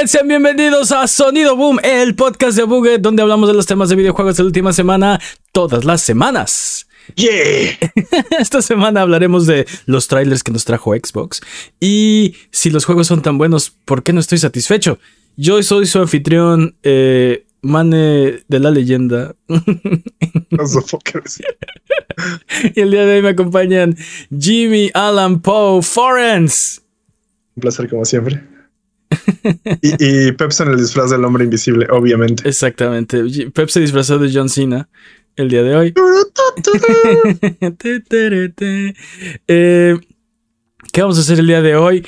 Buget, sean bienvenidos a Sonido Boom, el podcast de Buget, donde hablamos de los temas de videojuegos de la última semana, todas las semanas. Yeah. Esta semana hablaremos de los trailers que nos trajo Xbox y si los juegos son tan buenos, ¿por qué no estoy satisfecho? Yo soy su anfitrión, eh, Mane de la leyenda. Y el día de hoy me acompañan Jimmy, Alan, Poe, Forens. Un placer como siempre. Y, y Pepsi en el disfraz del hombre invisible, obviamente. Exactamente. Pep se disfrazó de John Cena el día de hoy. Eh, ¿Qué vamos a hacer el día de hoy?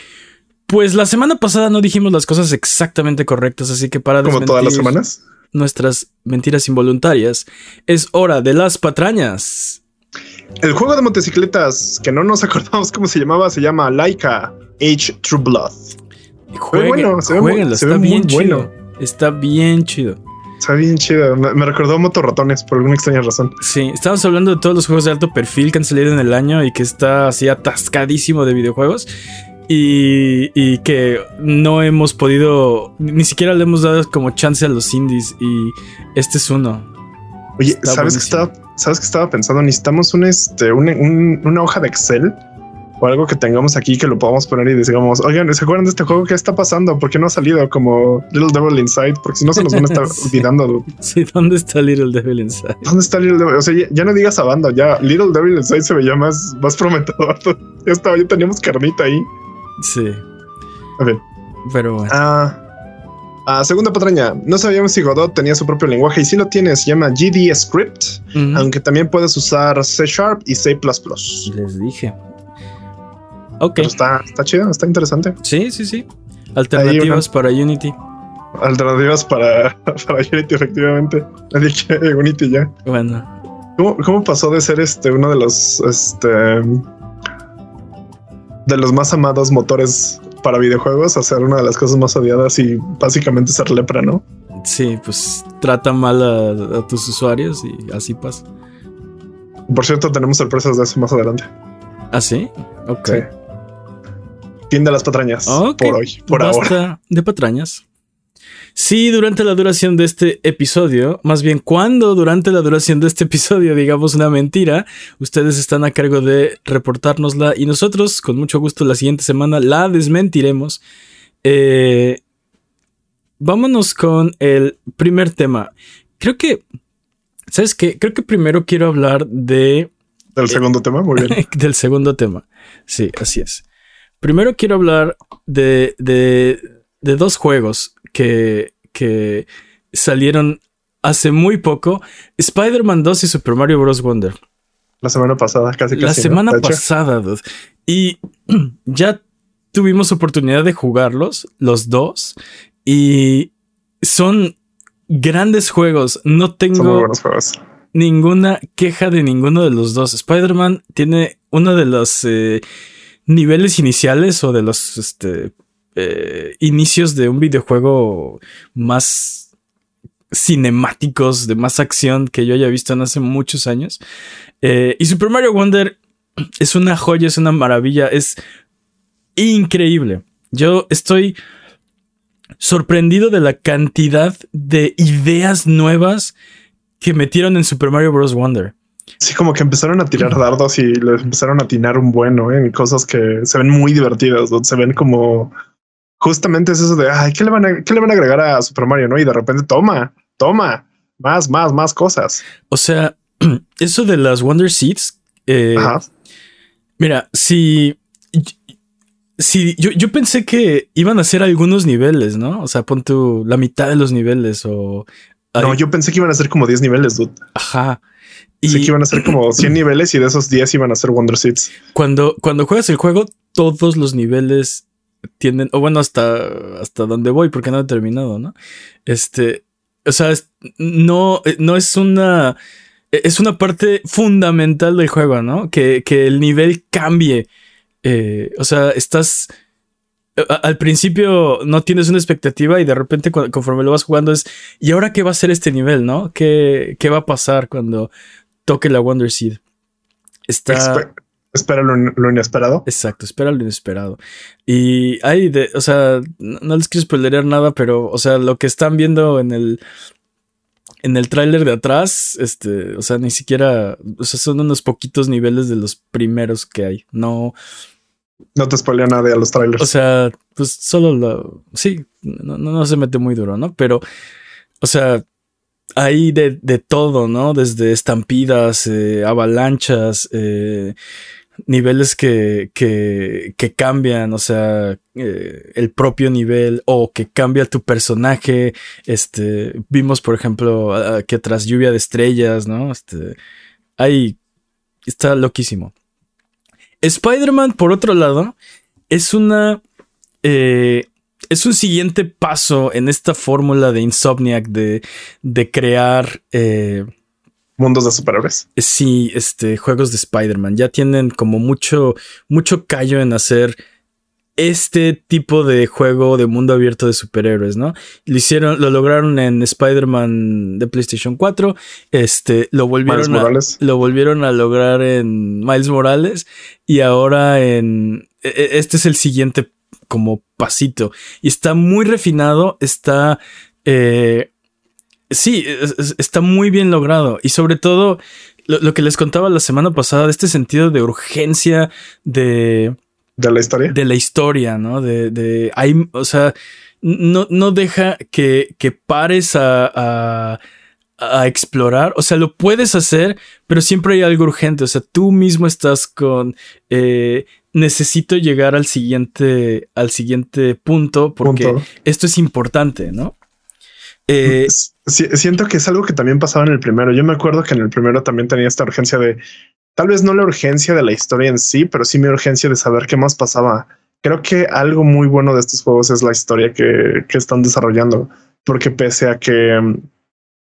Pues la semana pasada no dijimos las cosas exactamente correctas, así que para Como todas las desmentir semanas. nuestras mentiras involuntarias, es hora de las patrañas. El juego de motocicletas que no nos acordamos cómo se llamaba se llama Laika Age True Blood. Jueguen, bueno, se ve muy- jueguenlo, se está muy bien chido. Está bien chido. Está bien chido. Me, me recordó Motorratones por alguna extraña razón. Sí, estamos hablando de todos los juegos de alto perfil que han salido en el año y que está así atascadísimo de videojuegos. Y, y que no hemos podido, ni siquiera le hemos dado como chance a los indies. Y este es uno. Oye, Está ¿sabes que buenísimo. estaba, sabes que estaba pensando? Necesitamos un, este, un- un- una hoja de Excel o algo que tengamos aquí que lo podamos poner y digamos, oigan, ¿se acuerdan de este juego? ¿Qué está pasando? ¿Por qué no ha salido como Little Devil Inside? Porque si no se nos van a estar Sí. olvidando. Sí, ¿dónde está Little Devil Inside? ¿Dónde está Little Devil? O sea, ya, ya no digas a banda, ya Little Devil Inside se veía más, más prometedor. Ya estaba, ya teníamos carnita ahí. Sí, A ver. pero bueno. Ah, ah, segunda patraña. No sabíamos si Godot tenía su propio lenguaje y si lo tiene, se llama GD Script, aunque también puedes usar C Sharp y C. Les dije. Ok, Pero está, está chido, está interesante. sí, sí, sí. Alternativas para Unity. Alternativas para, para Unity, efectivamente. Nadie quiere Unity ya. Bueno, ¿Cómo, cómo pasó de ser este uno de los este de los más amados motores para videojuegos a ser una de las cosas más odiadas y básicamente ser lepra, ¿no? sí, pues trata mal a, a tus usuarios y así pasa. Por cierto, tenemos sorpresas de eso más adelante. ¿Ah, sí? Ok. Sí. Fin de las patrañas por hoy, por ahora. Basta de patrañas. Si durante la duración de este episodio, más bien cuando durante la duración de este episodio digamos una mentira, ustedes están a cargo de reportárnosla y nosotros con mucho gusto la siguiente semana la desmentiremos. Eh, vámonos con el primer tema. Creo que, ¿sabes qué? Creo que primero quiero hablar de Del segundo tema, muy bien. del segundo tema. Sí, así es. Primero quiero hablar de, de, de dos juegos que, que salieron hace muy poco. Spider-Man 2 y Super Mario Bros. Wonder. La semana pasada, casi La casi, ¿no? semana pasada, dude. Y ya tuvimos oportunidad de jugarlos, los dos. Y son grandes juegos. No tengo juegos. ninguna queja de ninguno de los dos. Spider-Man tiene uno de los eh, niveles iniciales o de los este, eh, inicios de un videojuego más cinemáticos, de más acción que yo haya visto en hace muchos años. Eh, y Super Mario Wonder es una joya, es una maravilla, es increíble. Yo estoy sorprendido de la cantidad de ideas nuevas que metieron en Super Mario Bros. Wonder. Sí, como que empezaron a tirar dardos y les empezaron a atinar un bueno ¿eh? en cosas que se ven muy divertidas, donde se ven como justamente es eso de ay, ¿qué le van a, qué le van a agregar a Super Mario? No, y de repente toma, toma más, más, más cosas. O sea, eso de las Wonder Seeds. eh, mira, si. Si yo, yo pensé que iban a ser algunos niveles, ¿no? O sea, pon tú la mitad de los niveles o. No, yo pensé que iban a ser como 10 niveles, dude. Ajá. Y que iban a ser como 100 niveles y de esos 10 iban a ser Wonder Seeds. cuando, cuando juegas el juego, todos los niveles tienden. O bueno, hasta, hasta donde voy, porque no he terminado, ¿no? Este. O sea, es- no, no es una. Es una parte fundamental del juego, ¿no? Que, que el nivel cambie. Eh, o sea, estás. Al principio no tienes una expectativa y de repente conforme lo vas jugando es. ¿Y ahora qué va a ser este nivel, no? ¿Qué, qué va a pasar cuando toque la Wonder Seed? Está. Expe- Espera lo, inesperado. Exacto, espera lo inesperado. Y hay de, o sea, no, les quiero spoilerear nada, pero, o sea, lo que están viendo en el, en el tráiler de atrás, este, o sea, ni siquiera, o sea, son unos poquitos niveles de los primeros que hay. No. No te spoilea nada a los trailers. O sea, pues solo lo, sí, no, no, se mete muy duro, ¿no? Pero, o sea, hay de, de todo, ¿no? Desde estampidas, eh, avalanchas, eh, niveles que, que, que, cambian, o sea, eh, el propio nivel o que cambia tu personaje. Este, vimos, por ejemplo, que tras lluvia de estrellas, ¿no? Este, ahí está loquísimo. Spider-Man, por otro lado, es una... es un siguiente paso en esta fórmula de Insomniac de, de crear... Eh, mundos de superhéroes. Sí, este, juegos de Spider-Man. Ya tienen como mucho, mucho callo en hacer este tipo de juego de mundo abierto de superhéroes, ¿no? Lo hicieron, lo lograron en Spider-Man de PlayStation 4, este, lo volvieron, a, lo volvieron a lograr en Miles Morales y ahora en, e, e, este es el siguiente como pasito y está muy refinado, está, eh, Sí, está muy bien logrado. Y sobre todo, lo, que les contaba la semana pasada, de este sentido de urgencia de. De la historia. De la historia, ¿no? De. de hay, o sea, no, no deja que, que pares a, a, a, explorar. O sea, lo puedes hacer, pero siempre hay algo urgente. O sea, tú mismo estás con. Eh, necesito llegar al siguiente. al siguiente punto. Porque esto es importante, ¿no? Eh, siento que es algo que también pasaba en el primero. Yo me acuerdo que en el primero también tenía esta urgencia de, tal vez no la urgencia de la historia en sí, pero sí mi urgencia de saber qué más pasaba. Creo que algo muy bueno de estos juegos es la historia que, que están desarrollando, porque pese a que mm,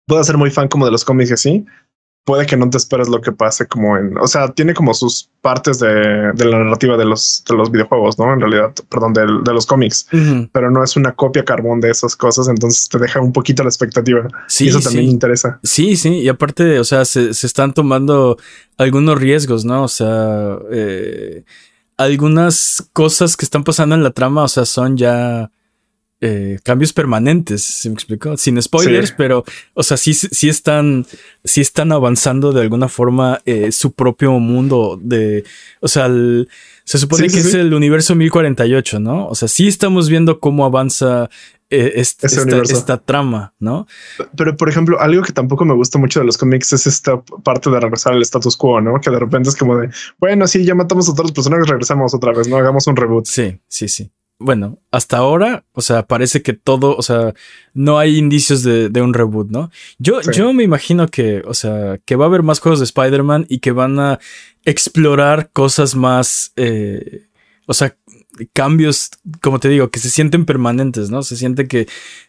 pueda ser muy fan como de los cómics y así, puede que no te esperes lo que pase como en, o sea, tiene como sus partes de, de la narrativa de los, de los videojuegos, ¿no? En realidad, perdón, de, de los cómics, pero no es una copia carbón de esas cosas, entonces te deja un poquito la expectativa. Sí, y eso también me interesa. Sí, sí, y aparte, o sea, se, se están tomando algunos riesgos, ¿no? O sea, eh, algunas cosas que están pasando en la trama, o sea, son ya eh, cambios permanentes, ¿se me explicó? Sin spoilers, pero, o sea, sí, sí están, sí están avanzando de alguna forma eh, su propio mundo de, o sea, se supone que es el universo 1048, ¿no? O sea, sí estamos viendo cómo avanza eh, esta, trama, ¿no? Pero, por ejemplo, algo que tampoco me gusta mucho de los cómics es esta parte de regresar al status quo, ¿no? Que de repente es como de, bueno, sí, ya matamos a todos los personajes, regresamos otra vez, ¿no? Hagamos un reboot. Sí, sí, sí bueno, hasta ahora, o sea, parece que todo, o sea, no hay indicios de, un reboot, ¿no? Yo, yo me imagino que, o sea, que va a haber más juegos de Spider-Man y que van a explorar cosas más, eh, o sea, cambios, como te digo, que se sienten permanentes, ¿no? Se siente que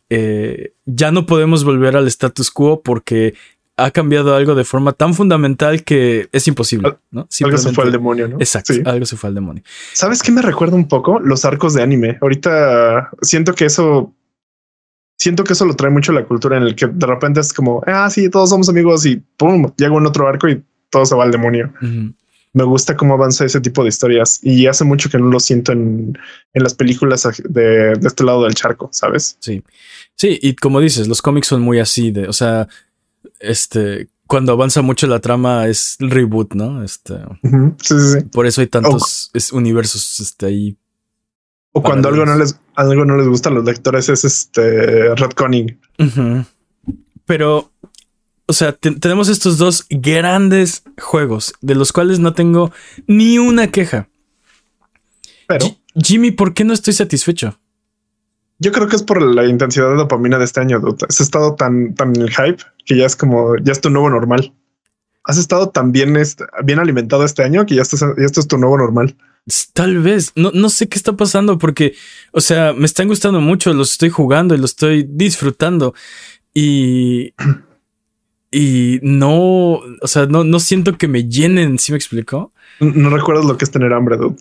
eh, ya no podemos volver al status quo porque ha cambiado algo de forma tan fundamental que es imposible, ¿no? Algo se fue al demonio, ¿no? Exacto, algo se fue al demonio. ¿Sabes qué me recuerda un poco? Los arcos de anime. Ahorita siento que eso siento que eso lo trae mucho la cultura en el que de repente es como, ah, sí, todos somos amigos y pum, llega un otro arco y todo se va al demonio. Me gusta cómo avanza ese tipo de historias y hace mucho que no lo siento en, en las películas de, de, este lado del charco, ¿sabes? Sí, sí, y como dices, los cómics son muy así de, o sea, este, cuando avanza mucho la trama es el reboot, ¿no? Este, sí, sí, Por eso hay tantos universos este, ahí. O cuando algo no les algo no les gusta a los lectores es este retconning. Pero, o sea, tenemos estos dos grandes juegos de los cuales no tengo ni una queja. Pero Jimmy, ¿por qué no estoy satisfecho? Yo creo que es por la intensidad de dopamina de este año. Has estado tan, tan en el hype que ya es como, ya es tu nuevo normal. Has estado tan bien, bien alimentado este año que ya, estás, ya esto es tu nuevo normal. Tal vez, no, no sé qué está pasando porque, o sea, me están gustando mucho, los estoy jugando y los estoy disfrutando y, y no, o sea, no, no siento que me llenen, ¿sí me explicó? No, recuerdas lo que es tener hambre, dude.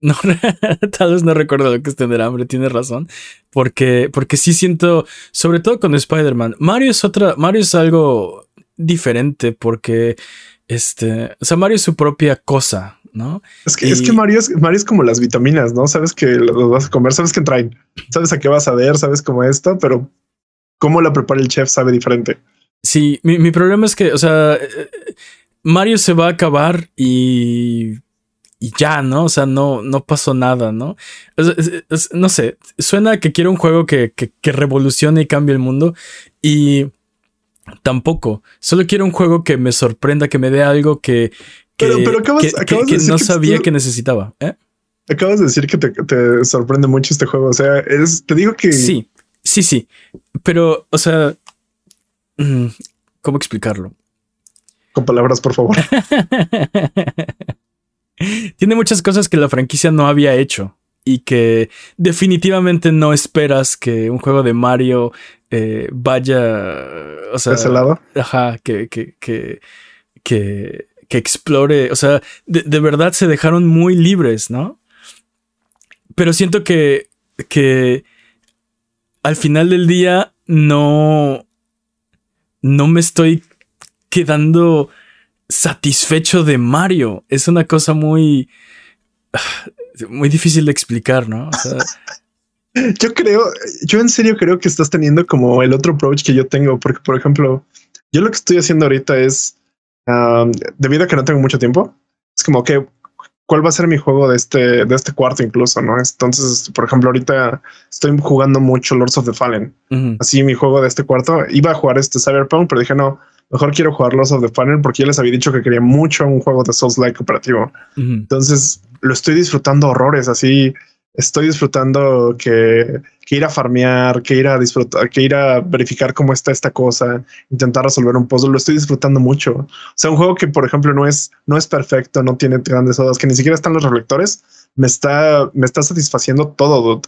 No, tal vez no recuerdo lo que es tener hambre, tienes razón. Porque, porque sí siento, sobre todo con Spider-Man, Mario es otra, Mario es algo diferente porque, este, o sea, Mario es su propia cosa. ¿no? Es que, es que Mario, es, Mario es como las vitaminas, ¿no? Sabes que los vas a comer, sabes que traen, sabes a qué vas a ver, sabes cómo esto, pero cómo la prepara el chef sabe diferente. Sí, mi, mi problema es que, o sea, eh, Mario se va a acabar y y ya, ¿no? O sea, no, no pasó nada, ¿no? no sé, suena que quiero un juego que, que, revolucione y cambie el mundo y tampoco, solo quiero un juego que me sorprenda, que me dé algo que, que, no sabía que necesitaba. ¿eh? Acabas de decir que te, sorprende mucho este juego, o sea, te digo que... Sí, sí, sí, pero, o sea, mm, ¿cómo explicarlo? Con palabras, por favor. Tiene muchas cosas que la franquicia no había hecho y que definitivamente no esperas que un juego de Mario eh, vaya, o sea, ese lado. Ajá, que, que, que, que, explore, o sea, de, verdad se dejaron muy libres, ¿no? Pero siento que, que al final del día no, no me estoy quedando satisfecho de Mario. Es una cosa muy, muy difícil de explicar, ¿no? yo creo, yo en serio creo que estás teniendo como el otro approach que yo tengo, porque por ejemplo, yo lo que estoy haciendo ahorita es, debido a que no tengo mucho tiempo, es como que, ¿cuál va a ser mi juego de este, de este cuarto incluso? ¿no? Entonces, por ejemplo, ahorita estoy jugando mucho Lords of the Fallen. Así mi juego de este cuarto, iba a jugar este Cyberpunk, pero dije, no, mejor quiero jugar Lost of the Fallen porque ya les había dicho que quería mucho un juego de Souls-like cooperativo. Entonces lo estoy disfrutando horrores, así estoy disfrutando que, que, ir a farmear, que ir a disfrutar, que ir a verificar cómo está esta cosa, intentar resolver un puzzle, lo estoy disfrutando mucho. O sea, un juego que, por ejemplo, no es, no es perfecto, no tiene grandes odas, que ni siquiera están los reflectores, me está, me está satisfaciendo todo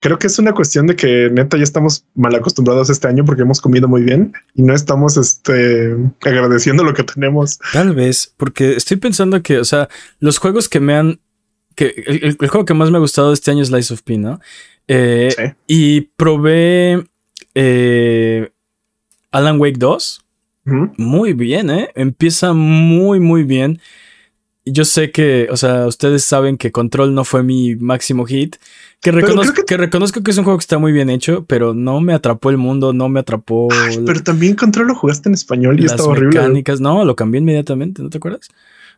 creo que es una cuestión de que neta ya estamos mal acostumbrados este año porque hemos comido muy bien y no estamos este, agradeciendo lo que tenemos. Tal vez, porque estoy pensando que, o sea, los juegos que me han, que el, juego que más me ha gustado este año es Lies of P, ¿no? Eh, sí. Y probé eh, Alan Wake 2. Muy bien, ¿eh? Empieza muy, muy bien. Yo sé que, o sea, ustedes saben que Control no fue mi máximo hit. Que reconozco que... reconozco que es un juego que está muy bien hecho, pero no me atrapó el mundo, no me atrapó. pero también Control lo jugaste en español y estaba horrible. Mecánicas, no, lo cambié inmediatamente, ¿no te acuerdas?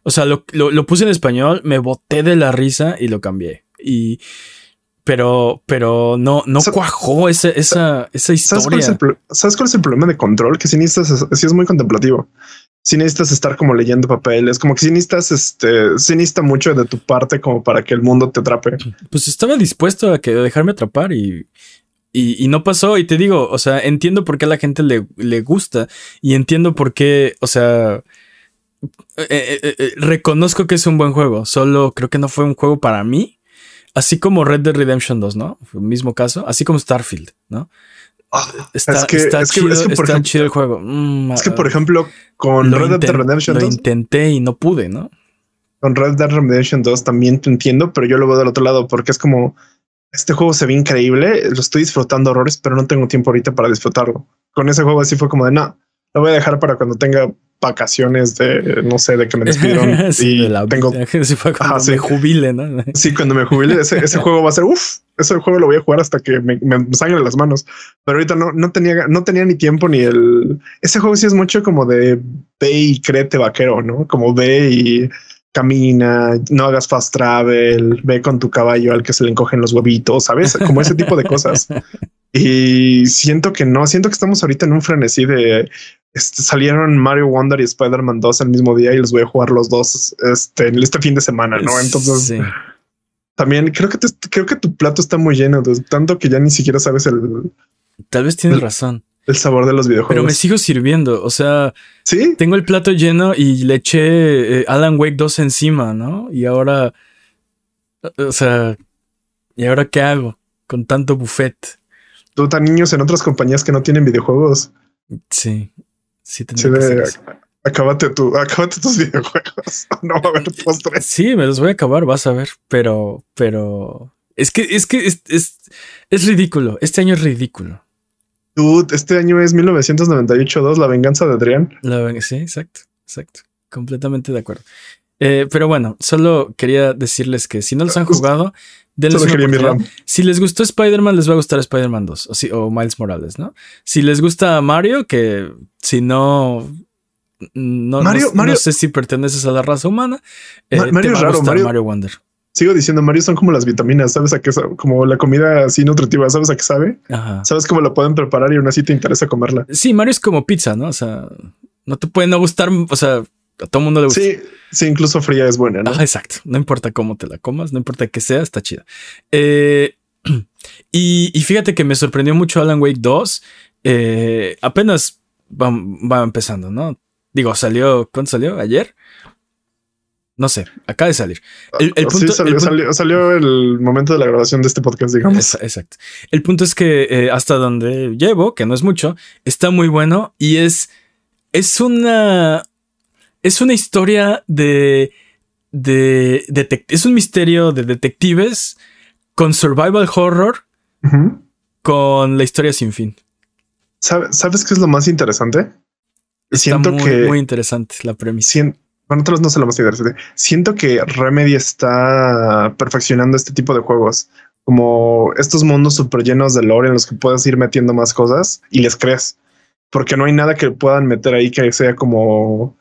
O sea, lo, puse en español, me boté de la risa y lo cambié. Y. Pero, pero no, no cuajó esa, esa, esa historia. ¿sabes cuál, ¿Sabes cuál es el problema de control? Que si necesitas, si es muy contemplativo si necesitas estar como leyendo papeles, como que si necesitas, este, necesita mucho de tu parte como para que el mundo te atrape. Pues estaba dispuesto a que dejarme atrapar y, y, no pasó. Y te digo, o sea, entiendo por qué a la gente le, le gusta y entiendo por qué, o sea, eh, eh, eh, reconozco que es un buen juego. Solo creo que no fue un juego para mí. Así como Red Dead Redemption 2, ¿no? Fue el mismo caso. Así como Starfield, ¿no? Está, es que, es que, por ejemplo, chido el juego. Mm, es que, por ejemplo, con Red Dead Redemption 2. Lo intenté y no pude, ¿no? Con Red Dead Redemption 2 también te entiendo, pero yo lo veo del otro lado porque es como este juego se ve increíble, lo estoy disfrutando horrores, pero no tengo tiempo ahorita para disfrutarlo. Con ese juego así fue como de no, lo voy a dejar para cuando tenga vacaciones de, no sé, de que me despidieron y tengo... Sí, fue cuando me jubile, ¿no? sí, cuando me jubile, ese, ese juego va a ser, uff, ese juego lo voy a jugar hasta que me, me sangre las manos. Pero ahorita no, no tenía, no tenía ni tiempo ni el... Ese juego sí es mucho como de ve y créete vaquero, ¿no? Como ve y camina, no hagas fast travel, ve con tu caballo al que se le encogen los huevitos, ¿sabes? Como ese tipo de cosas. Y siento que no, siento que estamos ahorita en un frenesí de este, salieron Mario Wonder y Spider-Man 2 el mismo día y los voy a jugar los dos este, este fin de semana, ¿no? Entonces, también creo que, creo que tu plato está muy lleno, de tanto que ya ni siquiera sabes el... Tal vez tienes razón. El sabor de los videojuegos. Pero me sigo sirviendo, o sea... Sí. Tengo el plato lleno y le eché eh, Alan Wake 2 encima, ¿no? Y ahora... O sea... ¿Y ahora qué hago con tanto buffet? Tú tan niños en otras compañías que no tienen videojuegos. Sí. Sí, acábate, tu, acábate tus videojuegos. no va a haber postres. Sí, me los voy a acabar, vas a ver. Pero, pero. Es que, es que es, es, ridículo. Este año es ridículo. Dude, este año es 1998-2, La venganza de Adrián. La, sí, exacto, exacto. Completamente de acuerdo. Eh, pero bueno, solo quería decirles que si no los han jugado, denles Solo una. RAM. Si les gustó Spider-Man, les va a gustar Spider-Man 2 o, si- o Miles Morales, ¿no? Si les gusta Mario, que si no. No, Mario- no- Mario- no sé si perteneces a la raza humana. eh, Ma- Mario es raro, Mario- Mario Wonder. Sigo diciendo, Mario son como las vitaminas, ¿sabes a qué sabe? Como la comida así nutritiva, ¿sabes a qué sabe? Ajá. ¿Sabes cómo la pueden preparar y aún así te interesa comerla? Sí, Mario es como pizza, ¿no? O sea, no te puede no gustar. O sea, a todo mundo le gusta. Sí, sí, incluso fría es buena, ¿no? Ajá, exacto. No importa cómo te la comas, no importa que sea, está chida. Eh, y, y fíjate que me sorprendió mucho Alan Wake 2. Eh, apenas va, va empezando, ¿no? Digo, salió. ¿Cuándo salió? ¿Ayer? No sé, acaba de salir. El, el Ah, Sí, punto, salió, el punto- salió- salió el momento de la grabación de este podcast, digamos. Exacto. El punto es que eh, hasta donde llevo, que no es mucho, está muy bueno y es. Es una. Es una historia de. de es un misterio de detectives con survival horror con la historia sin fin. ¿Sabe- ¿Sabes qué es lo más interesante? Siento muy, que muy interesante la premisa. sien- bueno, otros no sé lo más interesante. Siento que Remedy está perfeccionando este tipo de juegos, como estos mundos súper llenos de lore en los que puedes ir metiendo más cosas y les crees, porque no hay nada que puedan meter ahí que sea como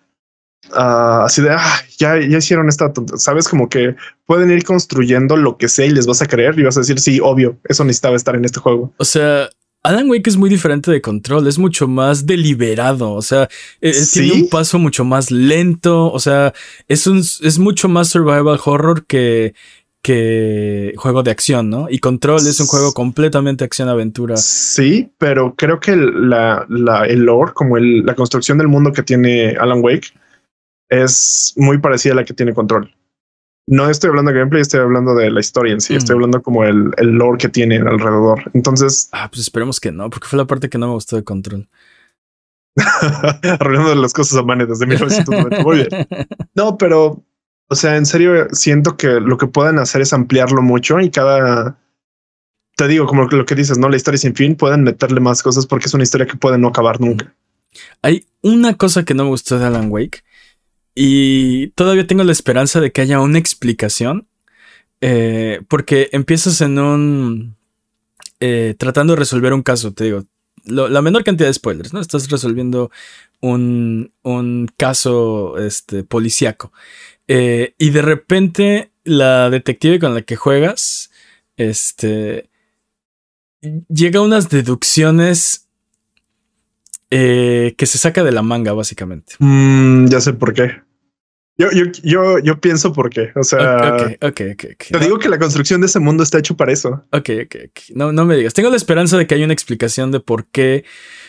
ah, así de "Ah, ya, ya hicieron esta, tonta-". sabes, como que pueden ir construyendo lo que sea y les vas a creer y vas a decir, sí, obvio, eso necesitaba estar en este juego. O sea, Alan Wake es muy diferente de Control, es mucho más deliberado, o sea, eh, ¿Sí? tiene un paso mucho más lento, o sea, es un es mucho más survival horror que que juego de acción, ¿no? Y Control es un juego completamente acción-aventura. Sí, pero creo que el- la, la- el lore, como el- la construcción del mundo que tiene Alan Wake, es muy parecida a la que tiene Control. No estoy hablando de gameplay, estoy hablando de la historia en sí. Mm. Estoy hablando como el, el lore que tiene alrededor. Entonces, Ah, pues esperemos que no, porque fue la parte que no me gustó de Control. arruinando las cosas a Mane desde 1990. Muy bien. No, pero, o sea, en serio, siento que lo que pueden hacer es ampliarlo mucho y cada. Te digo, como lo que dices, no la historia sin fin, pueden meterle más cosas porque es una historia que puede no acabar nunca. Hay una cosa que no me gustó de Alan Wake y todavía tengo la esperanza de que haya una explicación eh, porque empiezas en un eh, tratando de resolver un caso, te digo, la menor cantidad de spoilers, ¿no? Estás resolviendo un, un caso este, policíaco Eh, y de repente la detective con la que juegas, este, llega a unas deducciones que se saca de la manga, básicamente. Mm, ya sé por qué. Yo, yo, yo, yo pienso por qué. O sea, ok, ok, ok. ok. te No, digo que la construcción de ese mundo está hecho para eso. ok, ok, ok. No, no me digas. Tengo la esperanza de que haya una explicación de por qué.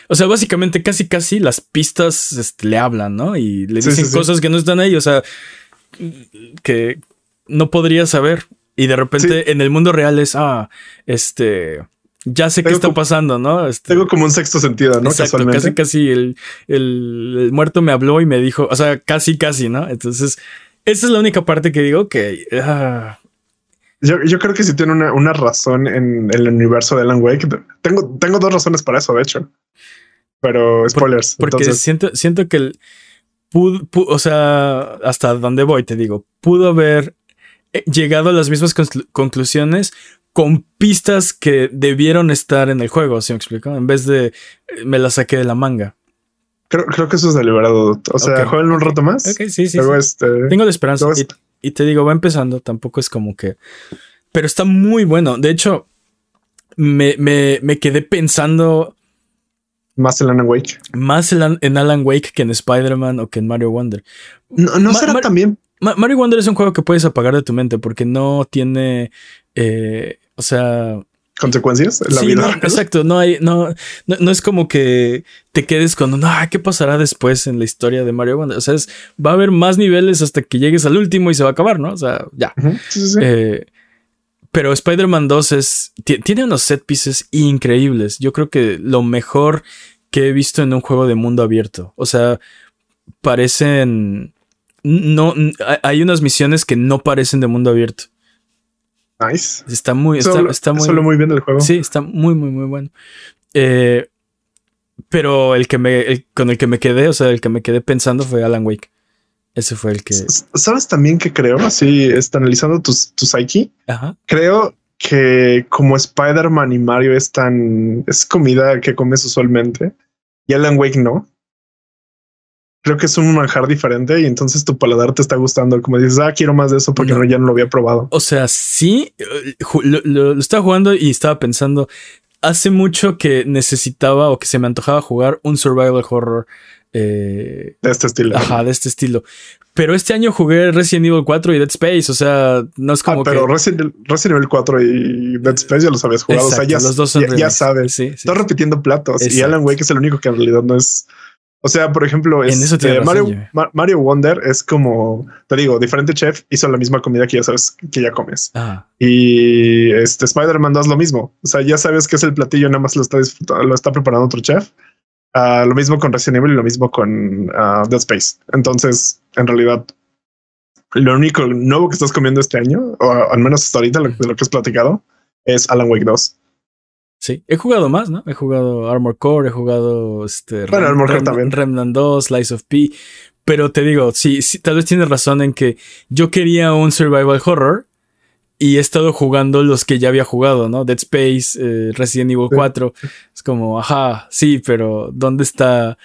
O sea, básicamente casi casi las pistas este, le hablan, ¿no? Y le dicen sí, sí. cosas que no están ahí. O sea, que no podría saber. Y de repente en el mundo real es, ah, este, ya sé qué está como- pasando, ¿no? Este, Tengo como un sexto sentido, ¿no? Exacto, Casualmente. casi casi el, el- el muerto me habló y me dijo, o sea, casi casi, ¿no? Entonces, esa es la única parte que digo que ah, Yo, yo creo que sí tiene una, una razón en, el universo de Alan Wake. Tengo, tengo dos razones para eso, de hecho. Pero spoilers. porque entonces, siento, siento que el pudo- pu- o sea, hasta donde voy, te digo, pudo haber llegado a las mismas conclu- conclusiones con pistas que debieron estar en el juego, ¿sí me explico? En vez de eh, me las saqué de la manga. creo, creo que eso es deliberado. O sea, Ok, jueguen un rato más. Ok, sí, sí. Luego, sí. este. Tengo la esperanza. Y, te digo, va empezando. Tampoco es como que. Pero está muy bueno. De hecho, me, me, me quedé pensando más el Alan Wake. más en, en Alan Wake que en Spider-Man o que en Mario Wonder. No, no Ma- será Mar- también. Ma- Mario Wonder es un juego que puedes apagar de tu mente porque no tiene. eh, o sea. consecuencias en la sí, vida. no, exacto. No hay. No, no, no es como que te quedes con un. Ah, ¿qué pasará después en la historia de Mario Wonder? O sea, es- va a haber más niveles hasta que llegues al último y se va a acabar, ¿no? O sea, ya. Ujú, sí, sí, sí. Eh, pero Spider-Man 2 es, ti- tiene unos set pieces increíbles. Yo creo que lo mejor que he visto en un juego de mundo abierto. O sea, parecen... No, hay- unas misiones que no parecen de mundo abierto. nice. Está muy... Está, Solo, está muy, solo muy bien del juego. Sí, está muy, muy, muy bueno. Eh, pero el que me... el- con el que me quedé, o sea, el que me quedé pensando fue Alan Wake. Ese fue el que. ¿Sabes también que creo? Así, está analizando tu, tu psyche. Ajá. Creo que como Spider-Man y Mario es tan. es comida que comes usualmente y Alan Wake no. Creo que es un manjar diferente y entonces tu paladar te está gustando. Como dices, ah, quiero más de eso porque no. ya no lo había probado. O sea, sí, eh, lo, lo estaba jugando y estaba pensando, hace mucho que necesitaba o que se me antojaba jugar un survival horror. Eh, de este estilo. Ajá, de este estilo. Pero este año jugué Resident Evil 4 y Dead Space, o sea, no es como ah, pero Resident, Evil 4 y Dead Space ya los habías jugado, o sea, ya, los dos ya, sabes. Sí, Estás repitiendo platos y Alan Wake es el único que en realidad no es... O sea, por ejemplo, es, este, Mario, Mario, Wonder es como, te digo, diferente chef hizo la misma comida que ya sabes que ya comes. Ah. Y este Spider-Man 2 lo mismo. O sea, ya sabes que es el platillo, nada más lo está, lo está preparando otro chef. Uh, lo mismo con Resident Evil y lo mismo con uh, Dead Space. Entonces, en realidad, lo único nuevo que estás comiendo este año, o al menos hasta ahorita, lo, de lo que has platicado, es Alan Wake 2. Sí, he jugado más, ¿no? He jugado Armor Core, he jugado este bueno, Rem, Armor Core también. Remnant 2, Slice of P. Pero te digo, sí, sí, tal vez tienes razón en que yo quería un survival horror y he estado jugando los que ya había jugado, ¿no? Dead Space, eh, Resident Evil 4. Es como, ajá, sí, pero ¿dónde está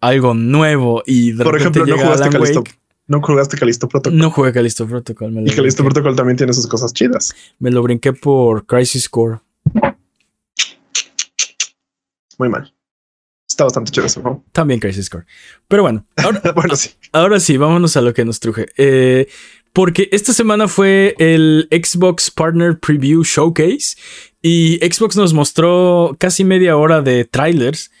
algo nuevo? Y de Por ejemplo, no jugaste Calisto. No jugaste Calisto Protocol. No jugué Calisto Protocol. y Calisto Protocol también tiene sus cosas chidas. Me lo brinqué por Crisis Core. Muy mal. Está bastante eso, ¿no? También Crisis Core. Pero bueno, ahora, bueno, sí. ahora sí, vámonos a lo que nos truje. Eh, porque esta semana fue el Xbox Partner Preview Showcase y Xbox nos mostró casi media hora de trailers.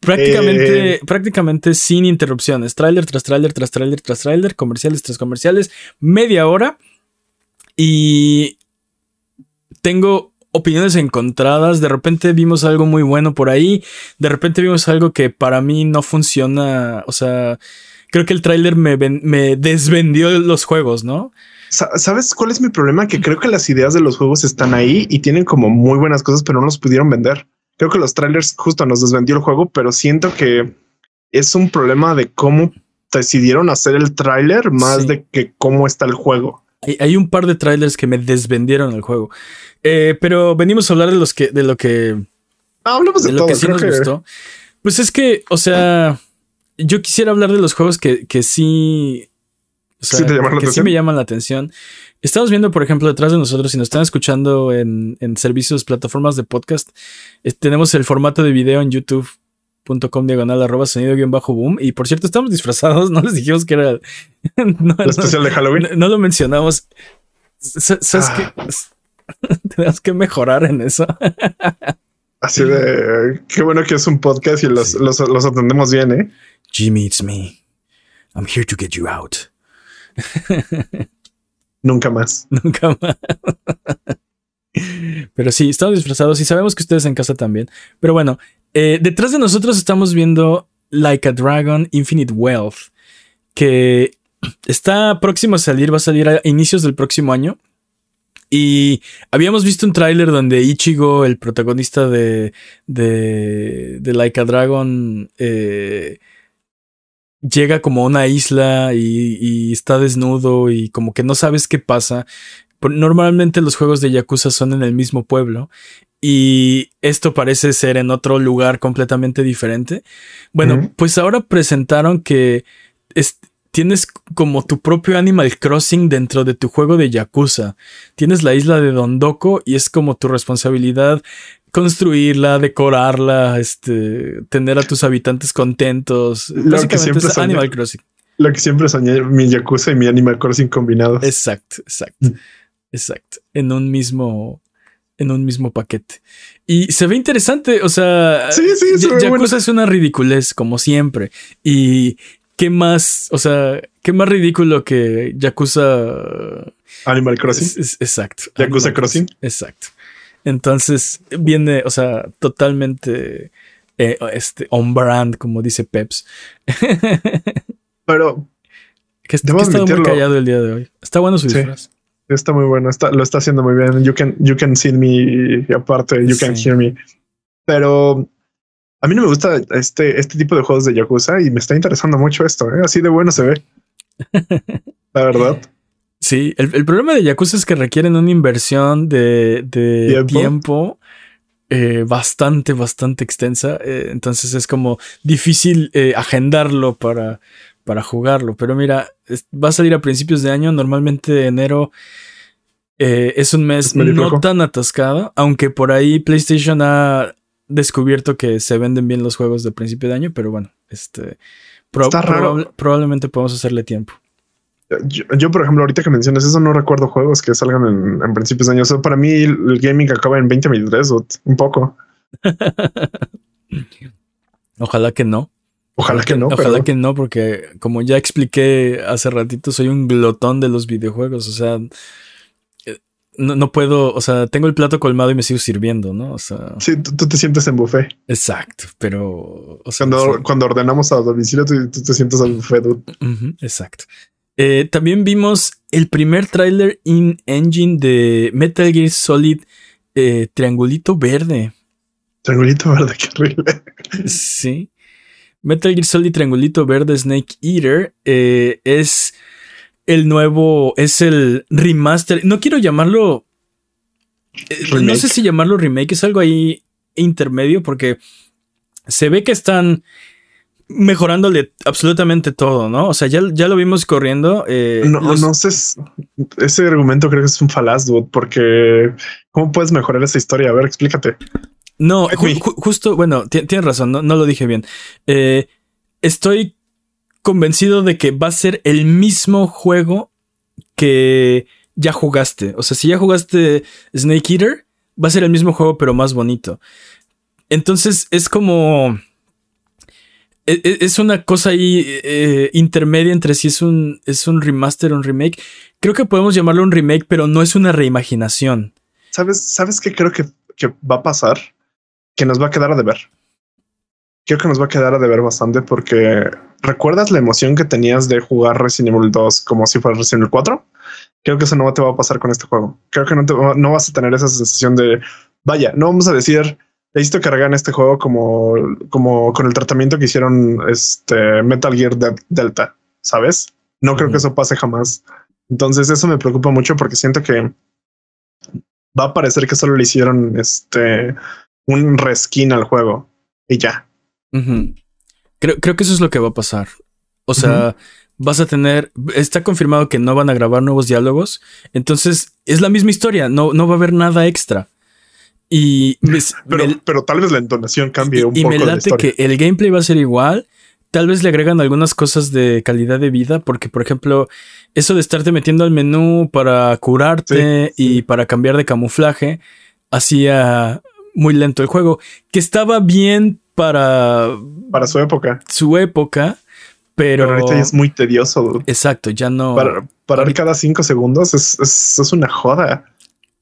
Prácticamente, Eh. prácticamente sin interrupciones. Trailer tras trailer, tras trailer, tras trailer, comerciales tras comerciales, media hora. Y tengo opiniones encontradas. De repente vimos algo muy bueno por ahí. De repente vimos algo que para mí no funciona. O sea, creo que el tráiler me, ven- me desvendió los juegos, ¿no? Sa- ¿Sabes cuál es mi problema? Que creo que las ideas de los juegos están ahí y tienen como muy buenas cosas, pero no los pudieron vender. Creo que los trailers justo nos desvendió el juego, pero siento que es un problema de cómo decidieron hacer el tráiler más Sí. de que cómo está el juego. Hay, hay un par de trailers que me desvendieron el juego. Eh, pero venimos a hablar de los que, de lo que, Ah, hablemos de, de lo todo. que sí nos que- gustó. Pues es que, o sea, yo quisiera hablar de los juegos que, que sí. O sea, ¿Sí te llaman la que sí me llaman la atención. Estamos viendo, por ejemplo, detrás de nosotros, si nos están escuchando en, en servicios, plataformas de podcast, eh, tenemos el formato de video en youtube.com diagonal arroba sonido guion bajo boom. Y por cierto, estamos disfrazados, no les dijimos que era. no, el no- especial de Halloween. no, no lo mencionamos. ¿Sabes Ah. qué? Tenemos que mejorar en eso. Así de qué bueno que es un podcast y los, Sí. los, los atendemos bien, eh. Jimmy, it's me. I'm here to get you out. Nunca más. Nunca más. Pero sí, estamos disfrazados y sabemos que ustedes en casa también. Pero bueno, eh, detrás de nosotros estamos viendo Like a Dragon Infinite Wealth, que está próximo a salir, va a salir a inicios del próximo año. Y habíamos visto un tráiler donde Ichigo, el protagonista de, Like a Dragon, eh, llega como a una isla y está desnudo y como que no sabes qué pasa. Normalmente los juegos de Yakuza son en el mismo pueblo y esto parece ser en otro lugar completamente diferente. Bueno, pues ahora presentaron que es- tienes como tu propio Animal Crossing dentro de tu juego de Yakuza. Tienes la isla de Dondoko y es como tu responsabilidad construirla, decorarla, este, tener a tus habitantes contentos. Lo que Básicamente es soñé. Animal Crossing. Lo que siempre soñé, mi Yakuza y mi Animal Crossing combinados. Exacto, exacto, Mm. Exacto. En un mismo, en un mismo paquete. Y se ve interesante, o sea, Sí, sí, se Yakuza bueno. es una ridiculez, como siempre. Y qué más, o sea, qué más ridículo que Yakuza. Animal Crossing. Es- es- exacto. Yakuza Animal Crossing. Exacto. Entonces viene, o sea, totalmente eh, este, on brand, como dice Peps. Pero que, estado muy callado el día de hoy. Está bueno su Sí. Está muy bueno. Está, lo está haciendo muy bien. You can, you can see me y aparte, you can hear me. Pero a mí no me gusta este, este tipo de juegos de Yakuza y me está interesando mucho esto. ¿eh? Así de bueno se ve. La verdad. Sí, el, problema de Yakuza es que requieren una inversión de, tiempo, eh, bastante, bastante extensa. Eh, entonces es como difícil eh, agendarlo para, para jugarlo. Pero mira, va a salir a principios de año. Normalmente enero es un mes no tan atascado, aunque por ahí PlayStation ha descubierto que se venden bien los juegos de principio de año, pero bueno, este probablemente podemos hacerle tiempo. Yo, por ejemplo, ahorita que mencionas eso, no recuerdo juegos que salgan en, principios de año. O para mí, el gaming acaba en 2023 o un poco. Ojalá que no. Ojalá que no. Ojalá que no, porque como ya expliqué hace ratito, soy un glotón de los videojuegos. O sea, eh, no, puedo, o sea, tengo el plato colmado y me sigo sirviendo, ¿no? O sea. Sí, tú, te sientes en buffet. Exacto, pero. cuando, cuando ordenamos a domicilio, tú, te sientes en buffet. exacto. Eh, también vimos el primer tráiler in-engine de Metal Gear Solid eh, Triangulito Verde. Triangulito Verde, qué horrible. Sí. Metal Gear Solid Triangulito Verde Snake Eater eh, es el nuevo, es el remaster. No quiero llamarlo... no sé si llamarlo remake, es algo ahí intermedio porque se ve que están mejorándole absolutamente todo, ¿no? O sea, ya, ya lo vimos corriendo. Eh, no, no sé, ese argumento creo que es un falaz, dude, porque ¿cómo puedes mejorar esa historia? A ver, explícate. No, justo, bueno, tienes razón, no, lo dije bien. Eh, estoy convencido de que va a ser el mismo juego que ya jugaste. O sea, si ya jugaste Snake Eater, va a ser el mismo juego, pero más bonito. Entonces es como e, e, es una cosa ahí eh, intermedia entre si es un, es un remaster o un remake. Creo que podemos llamarlo un remake, pero no es una reimaginación. ¿Sabes, ¿sabes qué creo que, va a pasar? Que nos va a quedar a deber. Creo que nos va a quedar a deber bastante porque ¿recuerdas la emoción que tenías de jugar Resident Evil 2 como si fuera Resident Evil 4? Creo que eso no te va a pasar con este juego. Creo que no, no vas a tener esa sensación de, vaya, no vamos a decir necesito que en este juego como, como con el tratamiento que hicieron este Metal Gear Delta, ¿sabes? No creo que eso pase jamás. Entonces eso me preocupa mucho porque siento que va a parecer que solo le hicieron este un reskin al juego y ya. creo, creo que eso es lo que va a pasar. O sea, vas a tener, está confirmado que no van a grabar nuevos diálogos, entonces es la misma historia, no, no va a haber nada extra. Y pero, tal vez la entonación cambie un poco. Y me late que el gameplay va a ser igual. Tal vez le agregan algunas cosas de calidad de vida, porque, por ejemplo, eso de estarte metiendo al menú para curarte y para cambiar de camuflaje hacía muy lento el juego, que estaba bien para. Para su época. Su época. Pero, ahorita es muy tedioso. Exacto, ya no. Para, parar cada cinco segundos es, es una joda.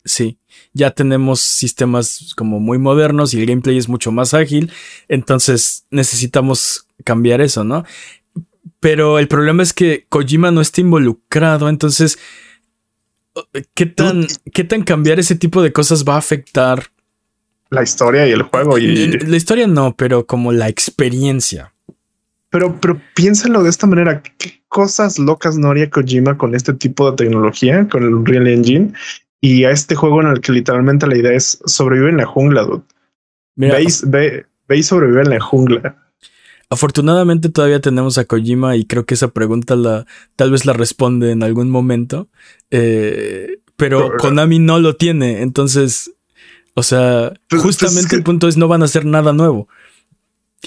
Sí ya tenemos sistemas como muy modernos y el gameplay es mucho más ágil, entonces necesitamos cambiar eso, ¿no? Pero el problema es que Kojima no está involucrado, entonces, ¿qué tan, ¿qué tan cambiar ese tipo de cosas va a afectar? La historia y el juego. Y... La historia no, pero como la experiencia. Pero, pero piénsalo de esta manera. ¿Qué cosas locas no haría Kojima con este tipo de tecnología, con el Real Engine? y a este juego en el que literalmente la idea es sobrevivir en la jungla, dude. Veis, ve, ve y sobrevive en la jungla. Afortunadamente todavía tenemos a Kojima y creo que esa pregunta la tal vez la responde en algún momento. Eh, pero Konami no lo tiene. Entonces, o sea, pues, pues, justamente el punto es no van a hacer nada nuevo.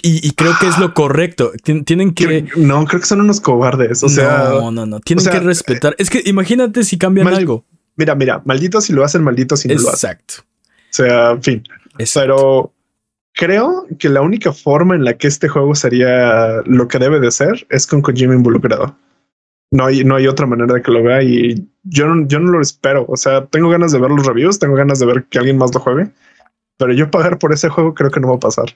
Y, creo que es lo correcto. tienen que. No, creo que son unos cobardes. O sea. No, no, no. Tienen que respetar. es que imagínate si cambian algo. Mira, mira, maldito si lo hacen, maldito si no lo hacen. Exacto. O sea, en fin. Pero creo que la única forma en la que este juego sería lo que debe de ser es con Kojima involucrado. No hay, no hay otra manera de que lo vea y yo no, yo no lo espero. O sea, tengo ganas de ver los reviews, tengo ganas de ver que alguien más lo juegue, pero yo pagar por ese juego creo que no va a pasar.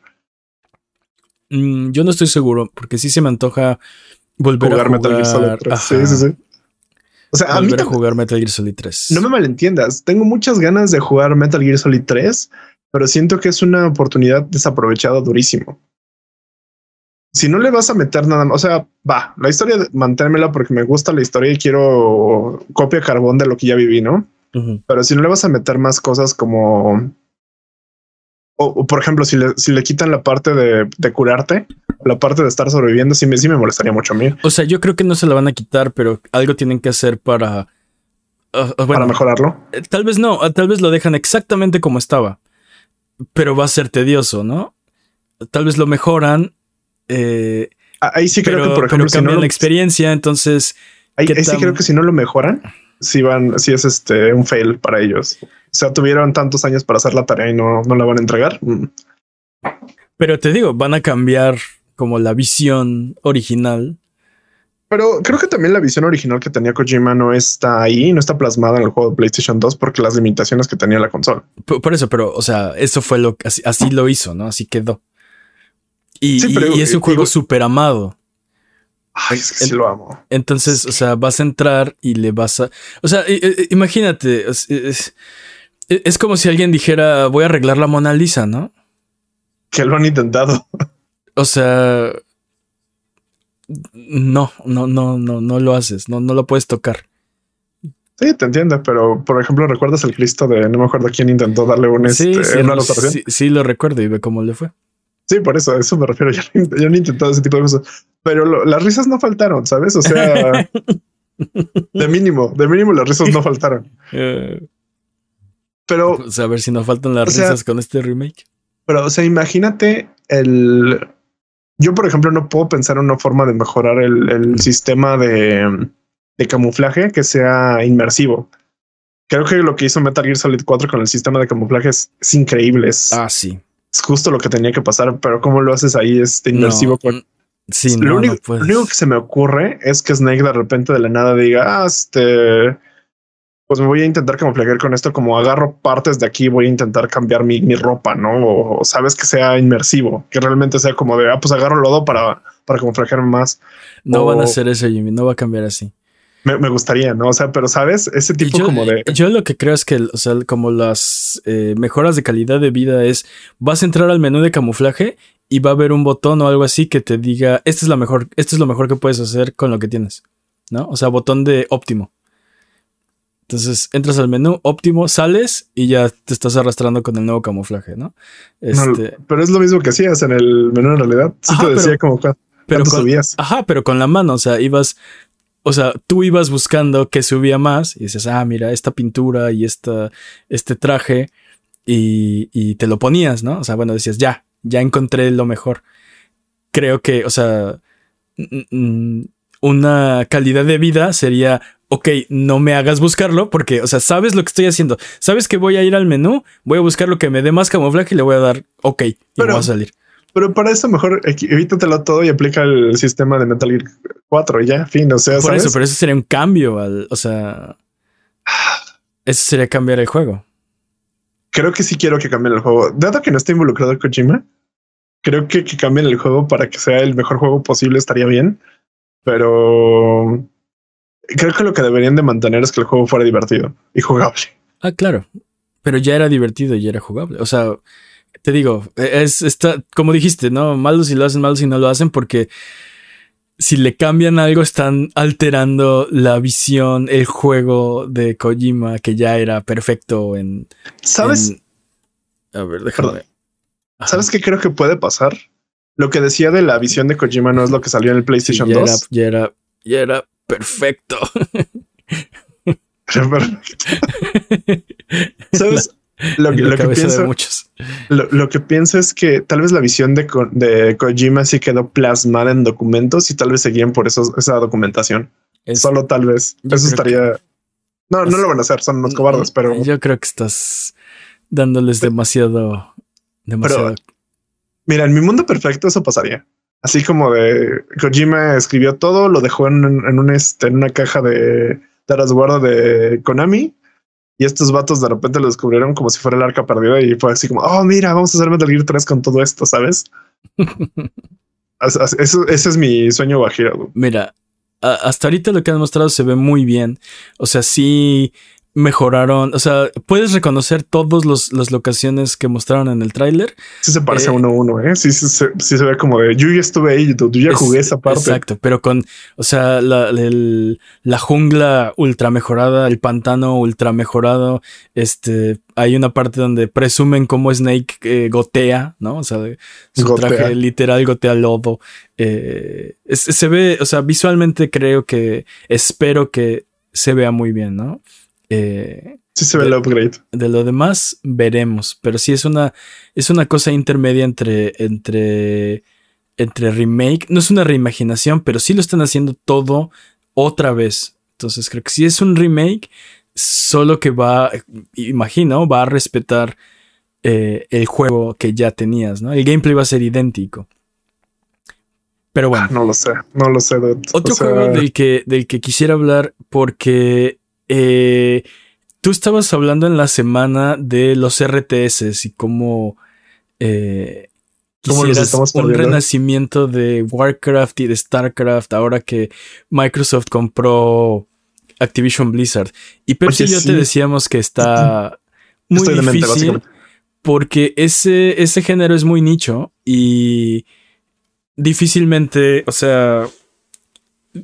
Mm, yo no estoy seguro porque sí se me antoja volver a jugar Metal Gear Solid 3. Sí, sí, sí. O sea, a mí a jugar Metal Gear Solid 3. No me malentiendas. Tengo muchas ganas de jugar Metal Gear Solid 3, pero siento que es una oportunidad desaprovechada durísimo. Si no le vas a meter nada más, o sea, va, la historia, manténmela porque me gusta la historia y quiero copia carbón de lo que ya viví, ¿no? Pero si no le vas a meter más cosas como, o, por ejemplo, si le, si le quitan la parte de, de, curarte, la parte de estar sobreviviendo, sí me, sí me molestaría mucho a mí. O sea, yo creo que no se la van a quitar, pero algo tienen que hacer para... Uh, uh, para mejorarlo. Eh, tal vez no, tal vez lo dejan exactamente como estaba, pero va a ser tedioso, ¿no? Tal vez lo mejoran eh, ahí sí creo que, por ejemplo, si no la experiencia, entonces. Ahí, sí creo que si no lo mejoran, si van, si es este un fail para ellos. O sea, tuvieron tantos años para hacer la tarea y no, no la van a entregar. Mm. Pero te digo, van a cambiar como la visión original. Pero creo que también la visión original que tenía Kojima no está ahí, no está plasmada en el juego de PlayStation 2 porque las limitaciones que tenía la consola. Por, eso, pero, o sea, eso fue lo que así lo hizo, ¿no? Así quedó. Y, es un juego súper amado. Ay, es que sí lo amo. Entonces, o sea, vas a entrar y le vas a. O sea, imagínate. Es, como si alguien dijera, voy a arreglar la Mona Lisa, ¿no? Que lo han intentado. O sea. No, no, no, no, no lo haces. No, no lo puedes tocar. Sí, te entiendo, pero por ejemplo, ¿recuerdas el Cristo de no me acuerdo quién intentó darle un sí, este, una sí, sí, lo recuerdo y ve cómo le fue. Sí, por eso, eso me refiero. Yo, yo no he intentado ese tipo de cosas, pero las risas no faltaron, ¿sabes? O sea, de mínimo, de mínimo las risas no faltaron. Eh. pero pues a ver si no faltan las risas con este remake. Pero, o sea, imagínate el. Yo, por ejemplo, no puedo pensar en una forma de mejorar el, sistema de, de camuflaje que sea inmersivo. Creo que lo que hizo Metal Gear Solid 4 con el sistema de camuflaje es, es increíble. ah, sí es justo lo que tenía que pasar, pero cómo lo haces ahí es inmersivo. sí, lo, único, lo, único, que se me ocurre es que Snake de repente de la nada diga, ah, este, pues me voy a intentar camuflajear con esto, como agarro partes de aquí, voy a intentar cambiar mi, mi ropa, ¿no? O, sabes que sea inmersivo, que realmente sea como de, ah, pues agarro lodo para, para camuflajearme más. No van a hacer eso, Jimmy, no va a cambiar así. Me, gustaría, ¿no? O sea, pero sabes, ese tipo como de. Yo lo que creo es que, o sea, como las eh, mejoras de calidad de vida es vas a entrar al menú de camuflaje y va a haber un botón o algo así que te diga, este es la mejor, esto es lo mejor que puedes hacer con lo que tienes, ¿no? O sea, botón de óptimo. Entonces entras al menú óptimo, sales y ya te estás arrastrando con el nuevo camuflaje, ¿no? Este... pero es lo mismo que hacías en el menú en realidad. Sí te decía como pero subías. Ajá, pero con la mano, o sea, ibas o sea, tú ibas buscando que subía más y dices, ah, mira, esta pintura y esta, este traje y, y, te lo ponías, ¿no? O sea, bueno, decías, ya, ya encontré lo mejor. Creo que, o sea, una calidad de vida sería, ok, no me hagas buscarlo porque, o sea, sabes lo que estoy haciendo. Sabes que voy a ir al menú, voy a buscar lo que me dé más camuflaje y le voy a dar, ok, y voy a salir. Pero para eso mejor evítatelo todo y aplica el sistema de Metal Gear 4 y ya, fin, o sea, Por eso, pero eso sería un cambio al, o sea, eso sería cambiar el juego. Creo que sí quiero que cambien el juego. Dado que no está involucrado Kojima, creo que que cambien el juego para que sea el mejor juego posible estaría bien, pero creo que lo que deberían de mantener es que el juego fuera divertido y jugable. Ah, claro. Pero ya era divertido y era jugable. O sea, te digo, es está, como dijiste, ¿no? Malos si lo hacen, malos si no lo hacen, porque si le cambian algo, están alterando la visión, el juego de Kojima, que ya era perfecto en. ¿Sabes? a ver, déjame. ¿Sabes qué creo que puede pasar? Lo que decía de la visión de Kojima no es lo que salió en el PlayStation ya 2. Era, ya era, ya era perfecto. Era perfecto. ¿Sabes? Lo, que pienso, muchos. Lo, que pienso es que tal vez la visión de, de Kojima sí quedó plasmada en documentos y tal vez seguían por eso, esa documentación. Solo tal vez. Eso estaría. No, no lo van a hacer, son unos cobardes, pero. Yo creo que estás dándoles demasiado. Demasiado. mira, en mi mundo perfecto eso pasaría. Así como de Kojima escribió todo, lo dejó en, en, un, este, en una caja de, de resguardo de Konami y estos vatos de repente lo descubrieron como si fuera el arca perdida y fue así como, oh, mira, vamos a hacer Metal Gear 3 con todo esto, ¿sabes? Eso, ese es mi sueño bajero. Mira, hasta ahorita lo que han mostrado se ve muy bien. O sea, sí mejoraron, o sea, puedes reconocer todas las locaciones que mostraron en el tráiler. Sí se parece a uno a uno, ¿eh? Sí, sí, sí, se ve como de, yo ya estuve ahí, yo ya jugué esa parte. Exacto, pero con, o sea, la, la jungla ultra mejorada, el pantano ultra mejorado, este, hay una parte donde presumen cómo Snake eh, gotea, ¿no? O sea, su traje literal gotea lodo. Eh, se ve, o sea, visualmente creo que, espero que se vea muy bien, ¿no? Eh, sí se ve el upgrade. De lo demás veremos, pero sí es una, es una cosa intermedia entre, entre, entre remake. No es una reimaginación, pero sí lo están haciendo todo otra vez. Entonces creo que si es un remake, solo que va, imagino, va a respetar eh, el juego que ya tenías, ¿no? El gameplay va a ser idéntico. Pero bueno. No lo sé, no lo sé. Otro juego del que, del que quisiera hablar porque eh, tú estabas hablando en la semana de los RTS y cómo eh, un renacimiento de Warcraft y de Starcraft ahora que Microsoft compró Activision Blizzard. Y Pepsi y yo te decíamos que está muy difícil porque ese, ese género es muy nicho y difícilmente, o sea,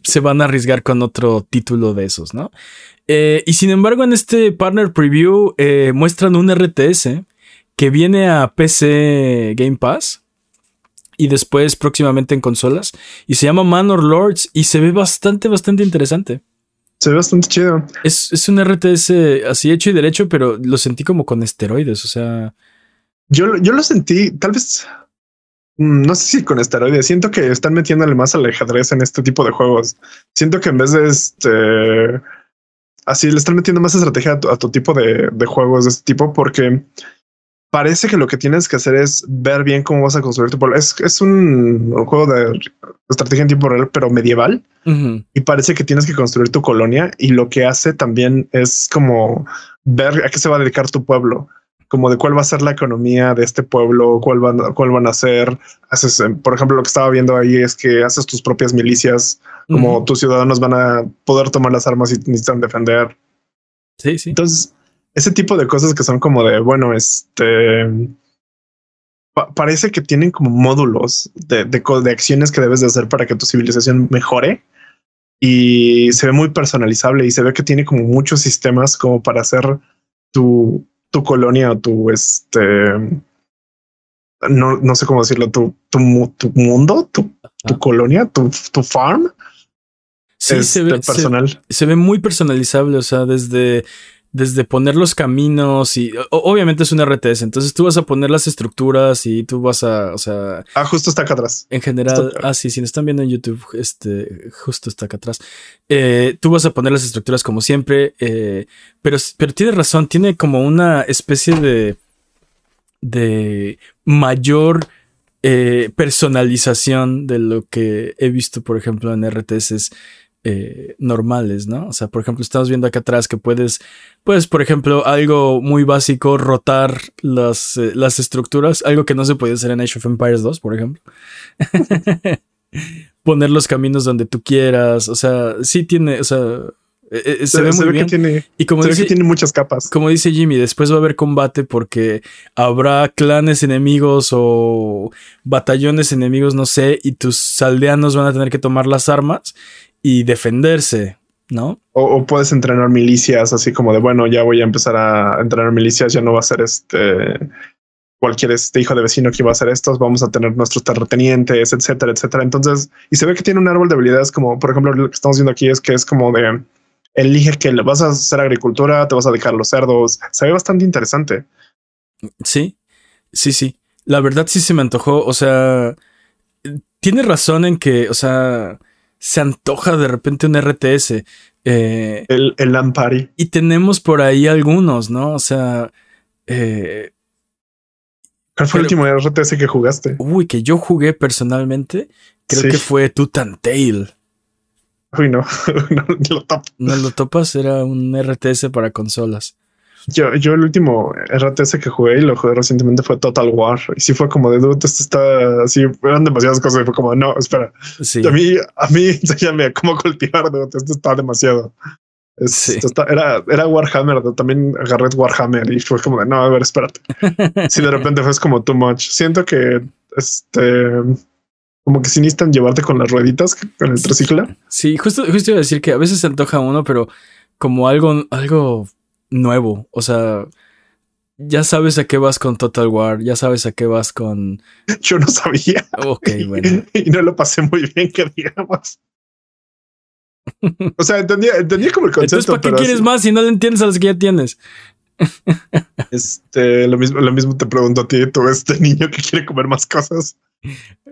se van a arriesgar con otro título de esos, ¿no? Eh, y sin embargo, en este Partner Preview eh, muestran un RTS que viene a PC Game Pass y después próximamente en consolas y se llama Manor Lords y se ve bastante, bastante interesante. Se ve bastante chido. Es, es un RTS así hecho y derecho, pero lo sentí como con esteroides, o sea... Yo, yo lo sentí, tal vez mm, no sé si con esteroides, siento que están metiéndole más al ajedrez en este tipo de juegos. Siento que en vez de este así le están metiendo más estrategia a tu, tipo de, juegos de este tipo porque parece que lo que tienes que hacer es ver bien cómo vas a construir tu pueblo. Es, es un, juego de estrategia en tiempo real, pero medieval. Y parece que tienes que construir tu colonia. Y lo que hace también es como ver a qué se va a dedicar tu pueblo como de cuál va a ser la economía de este pueblo, cuál van, cuál van a ser. Haces, eh, por ejemplo, lo que estaba viendo ahí es que haces tus propias milicias, como tus ciudadanos van a poder tomar las armas y necesitan defender. Sí, sí. Entonces, ese tipo de cosas que son como de, bueno, este... parece que tienen como módulos de, de, de acciones que debes de hacer para que tu civilización mejore y se ve muy personalizable y se ve que tiene como muchos sistemas como para hacer tu, tu colonia o tu este no, no sé cómo decirlo, tu, tu, mundo, tu, colonia, tu, tu farm. Sí, se ve personal. Se, ve muy personalizable, o sea, desde, desde poner los caminos y obviamente es un RTS, entonces tú vas a poner las estructuras y tú vas a, o sea... Ah, justo está acá atrás. En general, ah, sí, si nos están viendo en YouTube, este, justo está acá atrás. Eh, tú vas a poner las estructuras como siempre, eh, pero, pero tiene razón, tiene como una especie de, de mayor eh, personalización de lo que he visto, por ejemplo, en RTS eh, normales, ¿no? O sea, por ejemplo, estamos viendo acá atrás que puedes, puedes, por ejemplo, algo muy básico, rotar las, eh, las estructuras, algo que no se puede hacer en Age of Empires 2, por ejemplo. Poner los caminos donde tú quieras, o sea, sí tiene, o sea, e, e, se, ve muy bien. tiene, y como dice, que tiene muchas capas. Como dice Jimmy, después va a haber combate porque habrá clanes enemigos o batallones enemigos, no sé, y tus aldeanos van a tener que tomar las armas y defenderse, ¿no? O, puedes entrenar milicias así como de, bueno, ya voy a empezar a entrenar milicias, ya no va a ser este cualquier este hijo de vecino que va a hacer estos, vamos a tener nuestros terratenientes, etcétera, etcétera. Entonces, y se ve que tiene un árbol de habilidades como, por ejemplo, lo que estamos viendo aquí es que es como de, elige que vas a hacer agricultura, te vas a dejar los cerdos. Se ve bastante interesante. Sí, sí, sí. La verdad sí se me antojó, o sea, tiene razón en que, o sea, se antoja de repente un RTS. Eh, el, el Lampari. Y tenemos por ahí algunos, ¿no? O sea. Eh, ¿Cuál fue el último RTS que jugaste? Uy, que yo jugué personalmente. Creo que fue Tutan Tail. Uy, no, no, lo topas. No lo topas, era un RTS para consolas. Yo, yo el último RTS que jugué y lo jugué recientemente fue Total War. Y sí fue como de dude, esto está así, eran demasiadas cosas. Y fue como, no, espera. A mí, a mí, enséñame cómo cultivar, dude, esto está demasiado. era, era Warhammer, también agarré Warhammer y fue como de no, a ver, espérate. si de repente fue como too much. Siento que este como que si necesitan llevarte con las rueditas con el triciclo. Sí, justo, justo iba a decir que a veces se antoja uno, pero como algo, algo nuevo. O sea, ya sabes a qué vas con Total War, ya sabes a qué vas con. Yo no sabía. Ok, bueno. y no lo pasé muy bien, que digamos. O sea, entendía, entendía como el concepto. Entonces, ¿para qué quieres más si no le entiendes a los que ya tienes? Este, lo mismo, lo mismo te pregunto a ti, tú, este niño que quiere comer más cosas.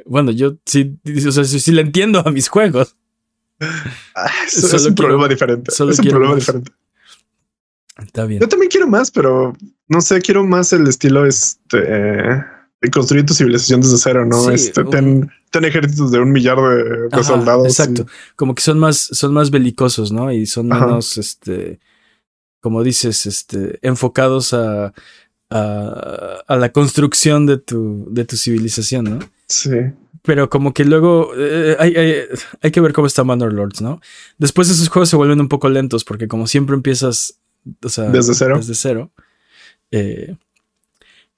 Bueno, yo sí, o sea, sí, le entiendo a mis juegos. Ah, es un problema diferente. es un problema diferente. Está bien. Yo también quiero más, pero no sé, quiero más el estilo este de construir tu civilización desde cero, ¿no? este, ten, ejércitos de un millar de, soldados. Exacto. Como que son más, son más belicosos, ¿no? Y son menos, este, como dices, este, enfocados a, a, la construcción de tu, de tu civilización, ¿no? Sí. Pero como que luego eh, hay, hay, que ver cómo está Manor Lords, ¿no? Después esos juegos se vuelven un poco lentos porque como siempre empiezas o sea, desde cero. Desde cero. Eh,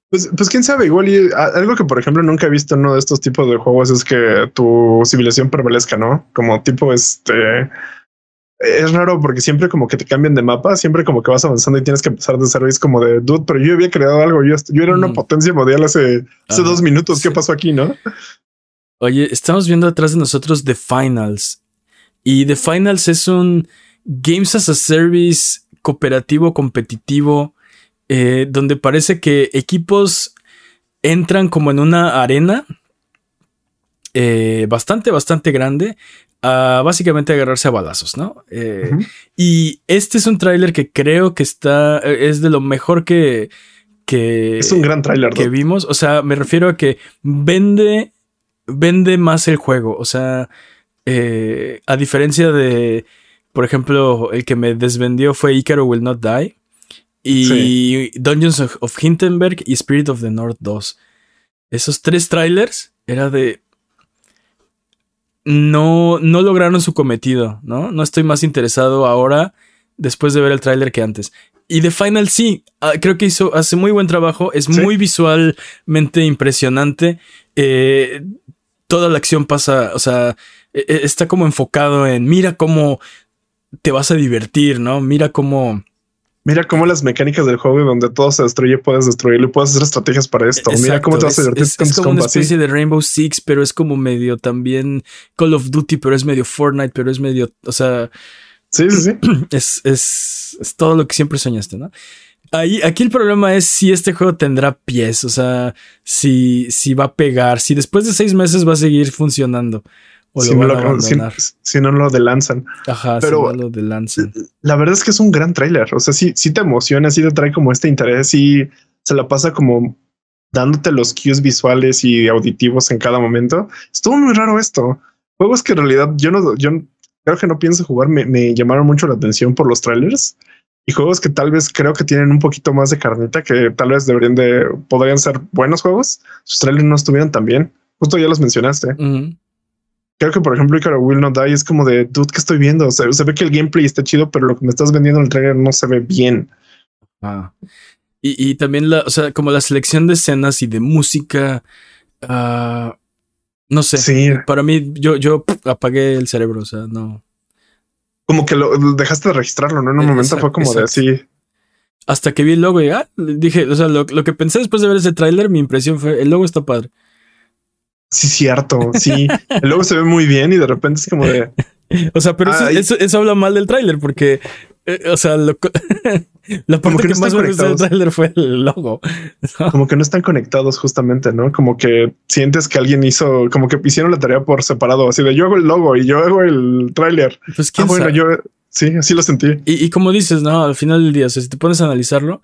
pues, pues quién sabe, igual y algo que por ejemplo nunca he visto en uno de estos tipos de juegos es que tu civilización prevalezca, ¿no? Como tipo este es raro porque siempre como que te cambian de mapa, siempre como que vas avanzando y tienes que empezar de es como de dude, pero yo había creado algo. Yo, yo era una mm. potencia mundial hace, hace dos minutos. ¿Qué pasó aquí? No? Oye, estamos viendo atrás de nosotros The Finals y The Finals es un Games as a Service cooperativo competitivo eh, donde parece que equipos entran como en una arena eh, bastante, bastante grande a básicamente agarrarse a balazos, ¿no? Eh, y este es un tráiler que creo que está, es de lo mejor que... que es un gran tráiler. Que vimos, o sea, me refiero a que vende, vende más el juego, o sea, eh, a diferencia de, por ejemplo, el que me desvendió fue Icaro Will Not Die. Y Dungeons of, Hindenburg y Spirit of the North 2. Esos tres trailers era de no, no lograron su cometido, ¿no? No estoy más interesado ahora después de ver el tráiler que antes. Y The Final sí, ah, creo que hizo, hace muy buen trabajo, es muy visualmente impresionante. Eh, toda la acción pasa, o sea, e, e, está como enfocado en, mira cómo te vas a divertir, ¿no? Mira cómo Mira cómo las mecánicas del juego donde todo se destruye, puedes destruirlo y puedes hacer estrategias para esto. Mira cómo te vas a divertir es, es como una especie de Rainbow Six, pero es como medio también Call of Duty, pero es medio Fortnite, pero es medio, o sea, sí, sí, sí. Es, es, es todo lo que siempre soñaste, ¿no? Ahí, aquí el problema es si este juego tendrá pies, o sea, si, si va a pegar, si después de seis meses va a seguir funcionando si, no lo, si, no lo delanzan. Ajá, pero si no lo delanzan. La verdad es que es un gran tráiler. O sea, sí, sí te emociona, sí te trae como este interés y se la pasa como dándote los cues visuales y auditivos en cada momento. Estuvo muy raro esto. Juegos que en realidad yo no, yo creo que no pienso jugar, me, me llamaron mucho la atención por los trailers y juegos que tal vez creo que tienen un poquito más de carnita, que tal vez deberían de, podrían ser buenos juegos. Sus trailers no estuvieron tan bien. Justo ya los mencionaste creo que por ejemplo Icaro Will Not Die es como de dude que estoy viendo. O sea, se ve que el gameplay está chido, pero lo que me estás vendiendo en el trailer no se ve bien. Ah. Y, y, también la, o sea, como la selección de escenas y de música. Uh, no sé. Sí. Para mí, yo, yo apagué el cerebro. O sea, no. Como que lo dejaste de registrarlo, ¿no? En un eh, momento fue como de así. Hasta que vi el logo y ah, dije, o sea, lo, lo que pensé después de ver ese tráiler, mi impresión fue, el logo está padre. Sí, cierto. Sí. Luego se ve muy bien y de repente es como de. O sea, pero eso, habla mal del tráiler porque, eh, o sea, lo, la parte que, que más me del tráiler fue el logo. Como que no están conectados justamente, ¿no? Como que sientes que alguien hizo, como que hicieron la tarea por separado, así de yo hago el logo y yo hago el tráiler. Pues ah, bueno, yo sí, así lo sentí. Y, como dices, no, al final del día, o sea, si te pones a analizarlo,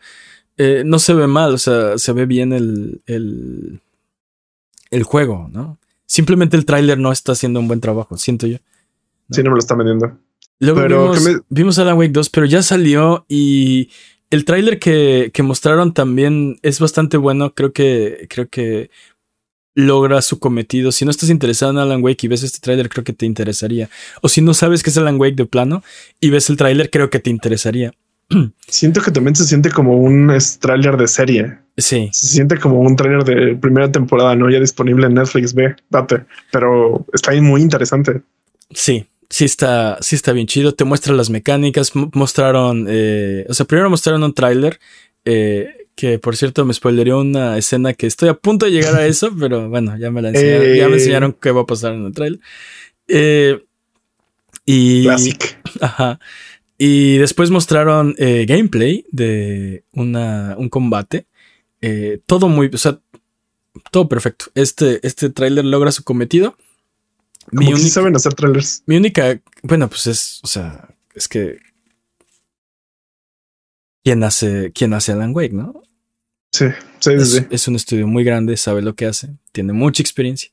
eh, no se ve mal, o sea, se ve bien el, el el juego, ¿no? Simplemente el tráiler no está haciendo un buen trabajo, siento yo. Sí, no me lo está vendiendo. Luego vimos, vimos Alan Wake 2, pero ya salió y el tráiler que, que, mostraron también es bastante bueno. Creo que, creo que logra su cometido. Si no estás interesado en Alan Wake y ves este tráiler, creo que te interesaría. O si no sabes que es Alan Wake de plano y ves el tráiler, creo que te interesaría. Siento que también se siente como un tráiler de serie. Sí. Se siente como un tráiler de primera temporada, no ya disponible en Netflix, ve, date. Pero está ahí muy interesante. Sí, sí está, sí está bien chido. Te muestra las mecánicas. Mostraron, eh, o sea, primero mostraron un tráiler. Eh, que por cierto me spoilería una escena que estoy a punto de llegar a eso, pero bueno, ya me la enseñaron, ya me eh. enseñaron qué va a pasar en el trailer. Eh, y, Classic. Ajá. Y después mostraron gameplay de una, un combate. Todo muy, o sea, todo perfecto. Este, este tráiler logra su cometido. Mi única, saben hacer trailers. Mi única, bueno, pues es, o sea, es que ¿Quién hace, quién hace Alan Wake, ¿no? Sí, sí, es, sí. es, un estudio muy grande, sabe lo que hace, tiene mucha experiencia.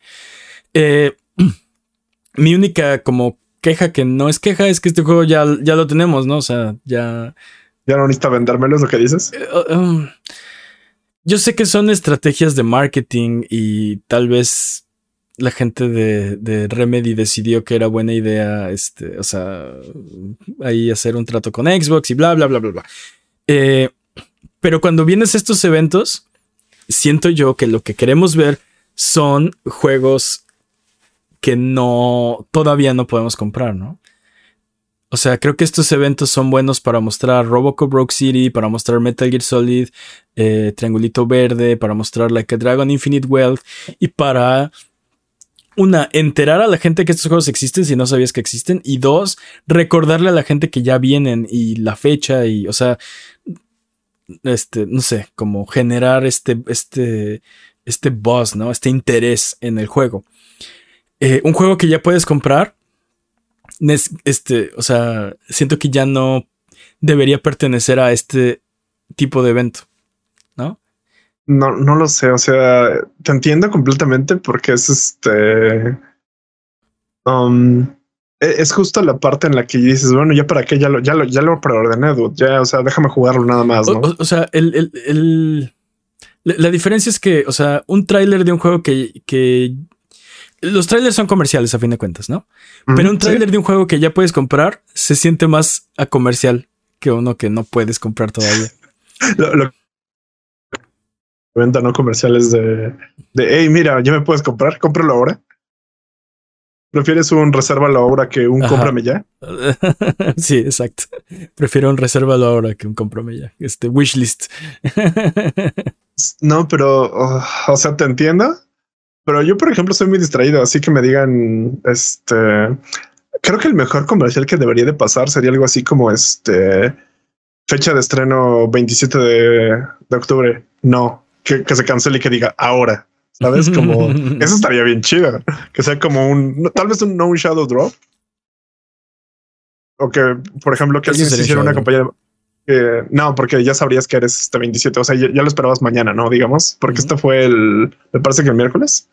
Eh, mi única como queja que no es queja es que este juego ya, ya lo tenemos, ¿no? O sea, ya... Ya no necesita vendérmelo, es lo que dices. Uh, um, yo sé que son estrategias de marketing y tal vez la gente de, de, Remedy decidió que era buena idea, este, o sea, ahí hacer un trato con Xbox y bla, bla, bla, bla, bla. Eh, pero cuando vienes a estos eventos, siento yo que lo que queremos ver son juegos que no, todavía no podemos comprar, ¿no? O sea, creo que estos eventos son buenos para mostrar Robocop Rogue City, para mostrar Metal Gear Solid, eh, Triangulito Verde, para mostrar Like a Dragon Infinite Wealth y para una, enterar a la gente que estos juegos existen si no sabías que existen. Y dos, recordarle a la gente que ya vienen y la fecha y, o sea, este, no sé, como generar este, este, este buzz, ¿no? Este interés en el juego. Eh, un juego que ya puedes comprar, este, o sea, siento que ya no debería pertenecer a este tipo de evento, ¿no? No, no lo sé. O sea, te entiendo completamente porque es este. Um, e, es justo la parte en la que dices, bueno, ya para qué, ya lo, ya lo, ya lo preordené, dude. Ya, o sea, déjame jugarlo nada más, ¿no? O, sea, el, el, el, la diferencia es que, o sea, un tráiler de un juego que, que los trailers son comerciales a fin de cuentas, ¿no? Pero un tráiler de un juego que ya puedes comprar se siente más a comercial que uno que no puedes comprar todavía. lo, lo, venta no comerciales de, de hey, mira, ya me puedes comprar, cómpralo ahora. ¿Prefieres un reserva la obra que un cómprame ya? sí, exacto. Prefiero un reserva la obra que un cómprame ya. Este wishlist. no, pero, oh, o sea, te entiendo. Pero yo, por ejemplo, soy muy distraído, así que me digan, este, creo que el mejor comercial que debería de pasar sería algo así como este, fecha de estreno 27 de, de octubre. No, que, se cancele y que diga ahora. ¿Sabes? Como eso estaría bien chido. Que sea como un tal vez un no shadow drop. O que, por ejemplo, que alguien se hiciera una compañía de, no, porque ya sabrías que eres este 27. O sea, ya, lo esperabas mañana, no digamos, porque este fue el, me parece que el miércoles.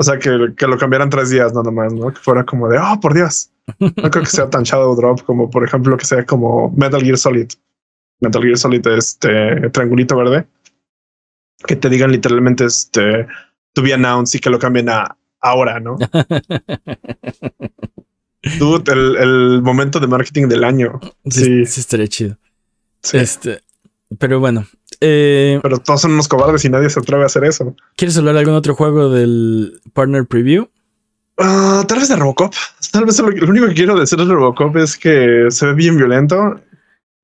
O sea, que, que, lo cambiaran tres días nada más, no que fuera como de oh, por Dios. No creo que sea tan shadow drop como, por ejemplo, que sea como Metal Gear Solid. Metal Gear Solid, este triangulito verde que te digan literalmente este to be announced y que lo cambien a ahora, ¿no? Dude, el, el, momento de marketing del año. Sí, sí, estaría chido. Este, pero bueno. Eh, pero todos son unos cobardes y nadie se atreve a hacer eso. ¿Quieres hablar de algún otro juego del Partner Preview? Uh, tal vez de Robocop. Tal vez lo, lo, único que quiero decir de Robocop es que se ve bien violento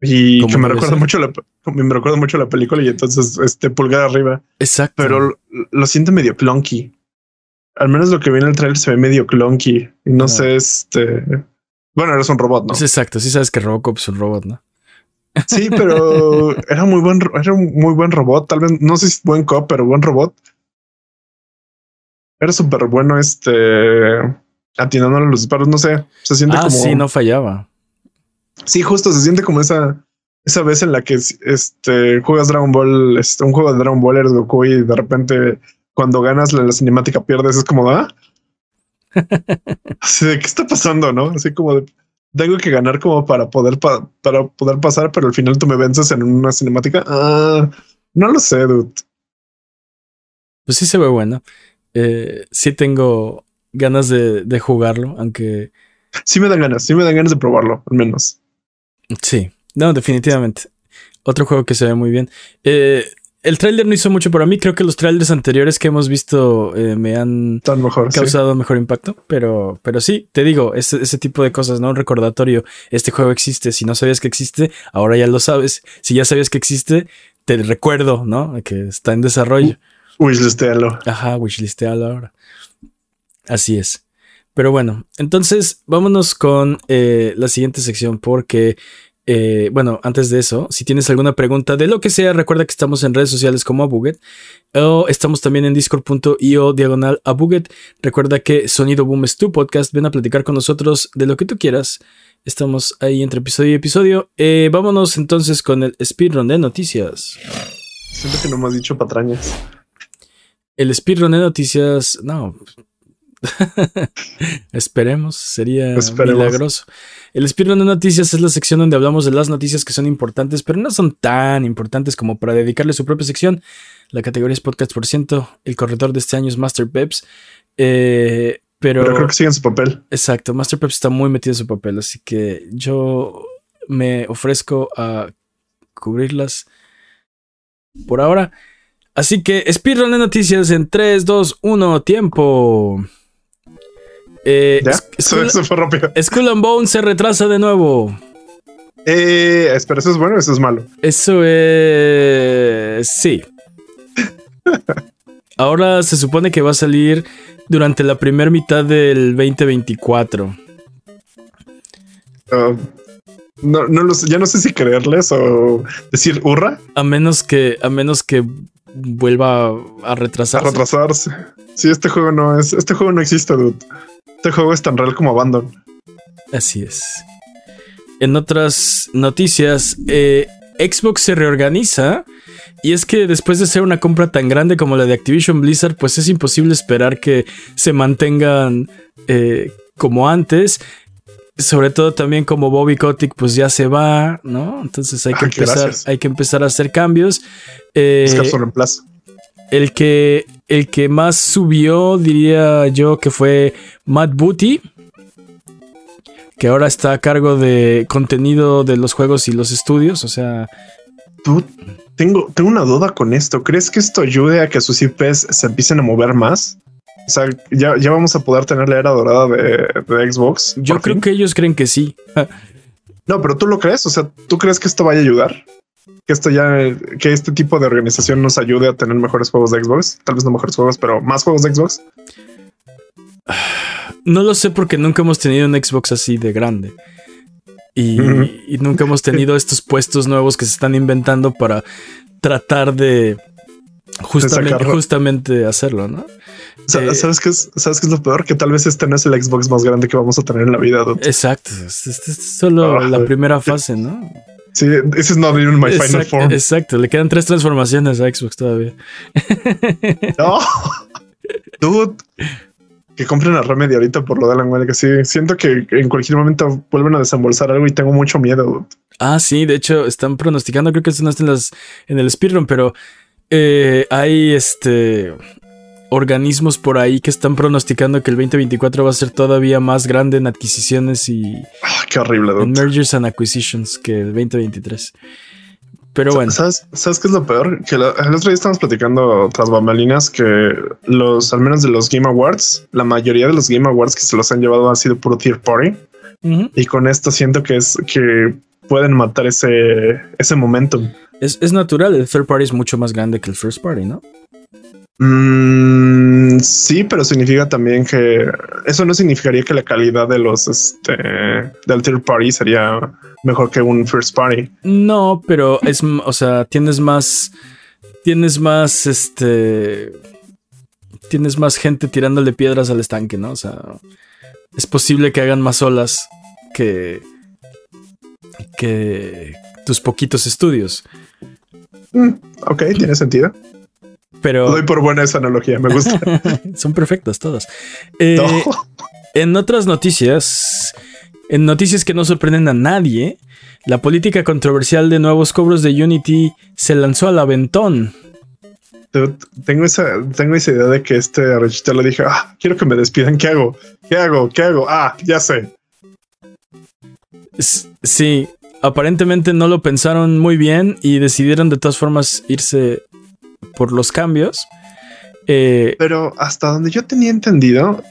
y que me recuerda mucho la, me recuerda mucho la película y entonces este pulgar arriba. Exacto. Pero lo, lo siento medio clunky. Al menos lo que viene en el trailer se ve medio clunky y no, sé, este. Bueno, eres un robot, ¿no? Es exacto. Sí sabes que Robocop es un robot, ¿no? Sí, pero era muy buen, era un muy buen robot. Tal vez no sé si buen cop, pero buen robot. Era súper bueno, este atinando a los disparos. No sé, se siente ah, como. Sí, no fallaba. Sí, justo se siente como esa, esa vez en la que este, juegas Dragon Ball, este, un juego de Dragon Ball eres Goku y de repente cuando ganas la, cinemática pierdes, es como, ¿ah? Así de, ¿qué está pasando? ¿No? Así como de, tengo que ganar como para poder, para poder pasar, pero al final tú me vences en una cinemática. Ah, no lo sé, dude. Pues sí se ve bueno. Eh, sí tengo ganas de, de jugarlo, aunque... Sí me dan ganas, sí me dan ganas de probarlo, al menos. Sí, no, definitivamente. Otro juego que se ve muy bien. Eh, el tráiler no hizo mucho para mí. Creo que los trailers anteriores que hemos visto eh, me han Tan mejor, sí. causado mejor impacto. Pero, pero sí, te digo, ese, ese tipo de cosas, ¿no? Un recordatorio. Este juego existe. Si no sabías que existe, ahora ya lo sabes. Si ya sabías que existe, te recuerdo, ¿no? Que está en desarrollo. Wishlistealo. Ajá, wishlistealo ahora. Así es. Pero bueno, entonces vámonos con eh, la siguiente sección porque, eh, bueno, antes de eso, si tienes alguna pregunta de lo que sea, recuerda que estamos en redes sociales como Abuget o estamos también en discord.io diagonal Abuget. Recuerda que Sonido Boom es tu podcast, ven a platicar con nosotros de lo que tú quieras. Estamos ahí entre episodio y episodio. Eh, vámonos entonces con el speedrun de noticias. Siento que no me has dicho patrañas. El speedrun de noticias, no. Esperemos, sería Esperemos. milagroso. El speedrun de noticias es la sección donde hablamos de las noticias que son importantes, pero no son tan importantes como para dedicarle su propia sección. La categoría es podcast por ciento. El corredor de este año es Master Peps. Eh, pero, Pero creo que sigue en su papel. exacto, Master Peps está muy metido en su papel, así que yo me ofrezco a cubrirlas por ahora. Así que speedrun de noticias en 3, 2, 1, tiempo. Eh, Eso, fue rápido. Skull and Bones se retrasa de nuevo. Eh, espera, ¿eso es bueno o eso es malo? Eso es... Sí. Ahora se supone que va a salir durante la primera mitad del 2024. Ah, no, no lo sé, ya no sé si creerles o decir hurra A menos que, a menos que vuelva a a retrasarse. retrasarse. Sí, este juego no es, este juego no existe, dude. Este juego es tan real como Abandon. Así es. En otras noticias, eh, Xbox se reorganiza. Y es que después de ser una compra tan grande como la de Activision Blizzard, pues es imposible esperar que se mantengan eh, como antes. Sobre todo también como Bobby Kotick pues ya se va, ¿no? Entonces hay que, Ay, empezar, gracias. hay que empezar a hacer cambios. Eh, Buscar su reemplazo. el que, el que más subió, diría yo, que fue Matt Booty, que ahora está a cargo de contenido de los juegos y los estudios. O sea, Dude, tengo, tengo una duda con esto. ¿Crees que esto ayude a que sus IPs se empiecen a mover más? O sea, ya, ya vamos a poder tener la era dorada de, de Xbox. yo creo fin? que ellos creen que sí. No, pero tú lo crees. O sea, ¿tú crees que esto vaya a ayudar? Que esto ya, que este tipo de organización nos ayude a tener mejores juegos de Xbox. Tal vez no mejores juegos, pero más juegos de Xbox. No lo sé porque nunca hemos tenido un Xbox así de grande. Y, nunca hemos tenido estos puestos nuevos que se están inventando para tratar de justamente, sacarlo. justamente hacerlo, ¿no? Eh, ¿Sabes qué es, ¿Sabes qué es lo peor? Que tal vez este no es el Xbox más grande que vamos a tener en la vida. dude. Exacto. Esta es, es solo Ah, la primera fase, ¿no? Sí, this is not even my final form. exacto, le quedan tres transformaciones a Xbox todavía. No. Dude. Que compren a Remedy ahorita por lo de la huelga. Sí, siento que en cualquier momento vuelven a desembolsar algo y tengo mucho miedo. dude. Ah, sí, de hecho, están pronosticando, creo que esto no está en, las, en el speedrun, pero eh, hay este organismos por ahí que están pronosticando que el 2024 va a ser todavía más grande en adquisiciones y Ah, qué horrible. en mergers and acquisitions que el 2023. Pero bueno, ¿Sabes, ¿Sabes qué es lo peor? Que la- el otro día estábamos platicando tras bambalinas que los, al menos de los Game Awards, la mayoría de los Game Awards que se los han llevado ha sido puro tier party. Y con esto siento que es que pueden matar ese, ese momentum. es, es natural, el third party es mucho más grande que el first party, ¿no? Mm, sí, pero significa también que eso no significaría que la calidad de los este del third party sería mejor que un first party. No, pero es, o sea, tienes más, tienes más, este, tienes más gente tirándole piedras al estanque, ¿no? O sea, es posible que hagan más olas que, que tus poquitos estudios. Mm, ok, tiene sentido. Pero Doy por buena esa analogía, me gusta. son perfectas todas. Eh, No. En otras noticias, en noticias que no sorprenden a nadie, la política controversial de nuevos cobros de Unity se lanzó al aventón. tengo esa, tengo esa idea de que este arrechito le dije, ah, quiero que me despidan. ¿Qué hago? ¿Qué hago? ¿Qué hago? Ah, ya sé. Sí, aparentemente no lo pensaron muy bien y decidieron de todas formas irse por los cambios. Eh, Pero hasta donde yo tenía entendido,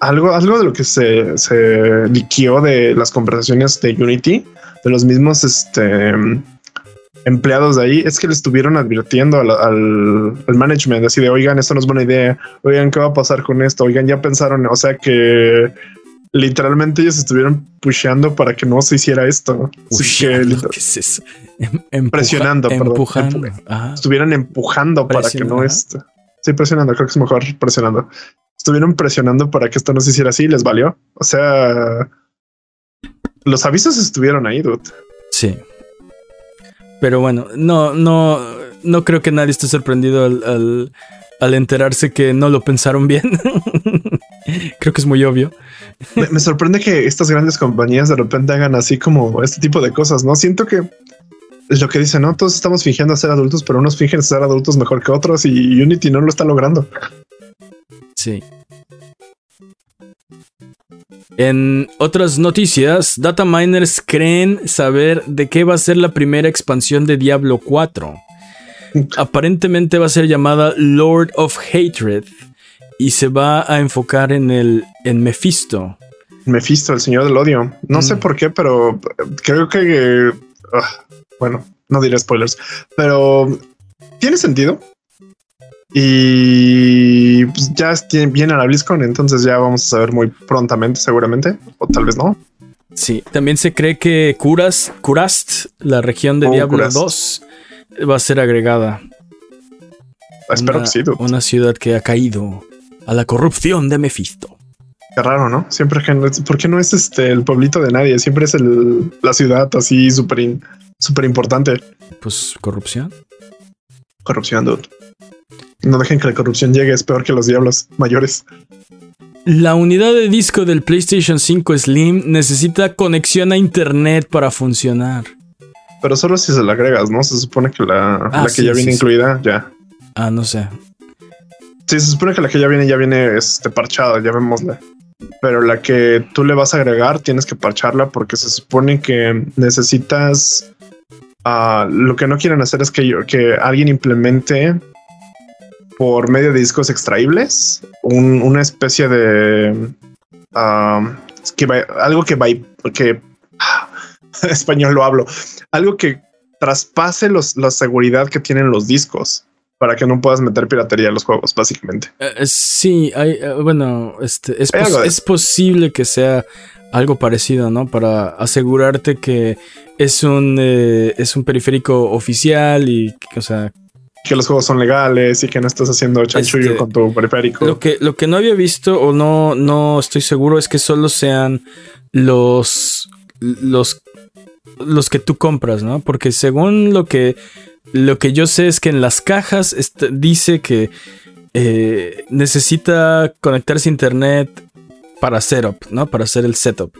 algo, algo de lo que se, se liquió de las conversaciones de Unity, de los mismos este, empleados de ahí, es que le estuvieron advirtiendo al, al, management, así de, oigan, esto no es buena idea, oigan, ¿qué va a pasar con esto? Oigan, ya pensaron, o sea que literalmente ellos estuvieron pusheando para que no se hiciera esto. ¿Qué es eso? Em, presionando, empujando. estuvieran empujando para que no esto. Sí, presionando, creo que es mejor presionando. Estuvieron presionando para que esto no se hiciera así y les valió. O sea, los avisos estuvieron ahí, dude. Sí. Pero bueno, no, no, no creo que nadie esté sorprendido al, al enterarse que no lo pensaron bien. creo que es muy obvio. Me, sorprende que estas grandes compañías de repente hagan así como este tipo de cosas, ¿no? Siento que es lo que dicen, ¿no? Todos estamos fingiendo ser adultos, pero unos fingen ser adultos mejor que otros y Unity no lo está logrando. Sí. En otras noticias, data miners creen saber de qué va a ser la primera expansión de Diablo 4. Aparentemente va a ser llamada Lord of Hatred y se va a enfocar en el en Mephisto. Mephisto, el señor del odio. No sé mm. por qué, pero creo que ah, bueno, no diré spoilers, pero tiene sentido. Y pues ya viene a la BlizzCon, entonces ya vamos a saber muy prontamente, seguramente, o tal vez no. Sí, también se cree que Curas, Curast, la región de oh, Diablo 2, va a ser agregada. Espero que sí. Una ciudad que ha caído a la corrupción de Mephisto. Qué raro, ¿no? Siempre que no es, porque no es este el pueblito de nadie, siempre es el, la ciudad así súper súper importante. Pues corrupción. Corrupción, dude. No dejen que la corrupción llegue, es peor que los diablos mayores. La unidad de disco del PlayStation 5 Slim necesita conexión a internet para funcionar. Pero solo si se la agregas, ¿no? Se supone que la, ah, que ya viene incluida, ya. Ah, no sé. Sí, se supone que la que ya viene, ya viene este, parchada, ya vemosla. Pero la que tú le vas a agregar, tienes que parcharla porque se supone que necesitas. Uh, lo que no quieren hacer es que, que alguien implemente por medio de discos extraíbles una especie de. Uh, que algo que va. que. español lo hablo. Algo que traspase los, la seguridad que tienen los discos para que no puedas meter piratería en los juegos, básicamente. Eh, eh, sí, hay, eh, bueno, este, es, es posible que sea algo parecido, ¿no? Para asegurarte que es un, es un periférico oficial y, o sea... Que los juegos son legales y que no estás haciendo chanchullo este, con tu periférico. Lo que, lo que no había visto o no, no estoy seguro es que solo sean los, los, los que tú compras, ¿no? Porque según lo que lo que yo sé es que en las cajas dice que eh, necesita conectarse a internet para setup, ¿no? Para hacer el setup.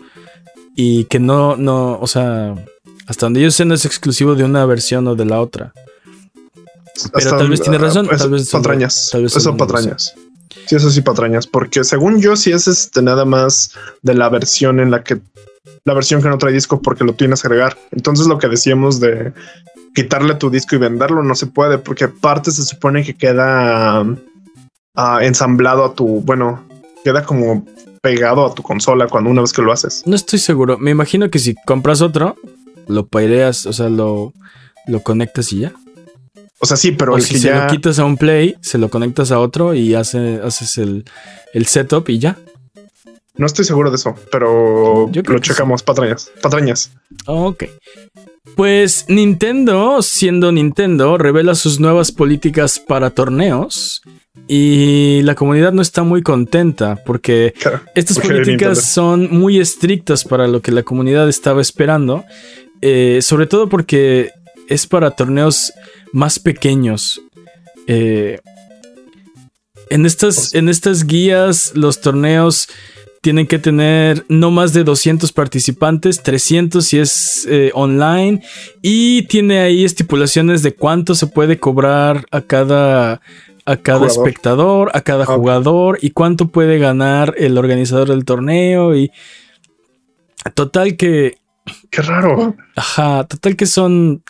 Y que no, no, o sea, hasta donde yo sé no es exclusivo de una versión o de la otra. Pero tal vez tiene razón. tal vez patrañas. Tal vez son patrañas. Sí, eso sí, patrañas. Porque según yo, sí es este nada más de la versión en la que la versión que no trae disco porque lo tienes que agregar. Entonces lo que decíamos de quitarle tu disco y venderlo no se puede porque aparte se supone que queda ah, ensamblado a tu, bueno, queda como pegado a tu consola cuando una vez que lo haces. No estoy seguro. Me imagino que si compras otro, lo paireas, o sea, lo, lo conectas y ya. O sea, sí, pero el si que se lo quitas a un play, se lo conectas a otro y hace, haces el, el setup y ya. No estoy seguro de eso, pero lo checamos. Patrañas. Patrañas. Ok. Pues Nintendo, siendo Nintendo, revela sus nuevas políticas para torneos y la comunidad no está muy contenta porque estas políticas son muy estrictas para lo que la comunidad estaba esperando, eh, sobre todo porque es para torneos más pequeños. Eh, en, estas, en estas guías los torneos tienen que tener no más de 200 participantes, 300 si es eh, online, y tiene ahí estipulaciones de cuánto se puede cobrar a cada, a cada espectador, a cada jugador, y cuánto puede ganar el organizador del torneo, y total que... Qué raro. Ajá, total que son,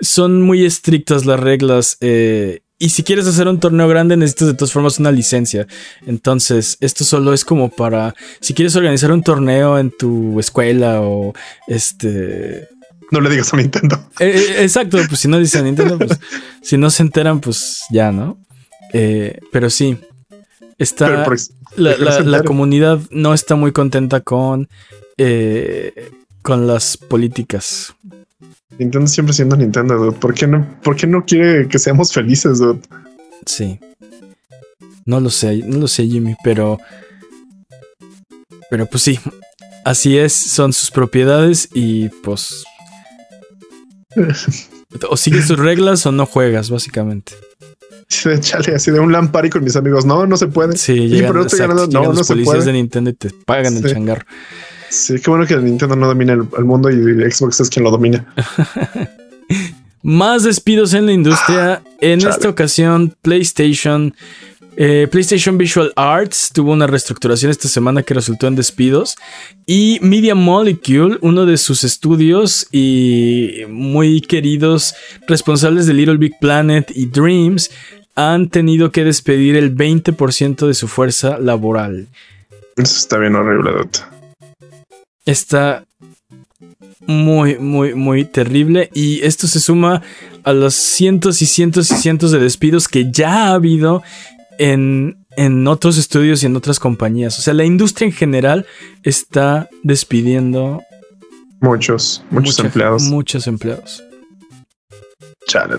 son muy estrictas las reglas. Eh, y si quieres hacer un torneo grande, necesitas de todas formas una licencia. Entonces, esto solo es como para. Si quieres organizar un torneo en tu escuela o este. No le digas a Nintendo. Eh, eh, exacto, pues si no dicen Nintendo, pues si no se enteran, pues ya, ¿no? Eh, pero sí. Está. la, comunidad no está muy contenta con. con las políticas Nintendo siempre siendo Nintendo, dude. ¿Por qué no, por qué no quiere que seamos felices, dude? Sí. No lo sé, no lo sé, Jimmy, pero. Pero pues sí. Así es, son sus propiedades y pues. o sigues sus reglas o no juegas, básicamente. Sí, de chale, así de un lampari con mis amigos. No, no se puede. Sí, llegan, no, no policías de Nintendo y te pagan el changarro. Sí, qué bueno que Nintendo no domina el, mundo y Xbox es quien lo domina. Más despidos en la industria. Ah, en esta ocasión, PlayStation. Eh, PlayStation Visual Arts tuvo una reestructuración esta semana que resultó en despidos. Y Media Molecule, uno de sus estudios y muy queridos responsables de Little Big Planet y Dreams, han tenido que despedir el 20% de su fuerza laboral. Eso está bien horrible, Dota está muy, muy, muy terrible. Y esto se suma a los cientos y cientos y cientos de despidos que ya ha habido en, en otros estudios y en otras compañías. O sea, la industria en general está despidiendo. Muchos, muchos empleados. Muchos empleados. Chale.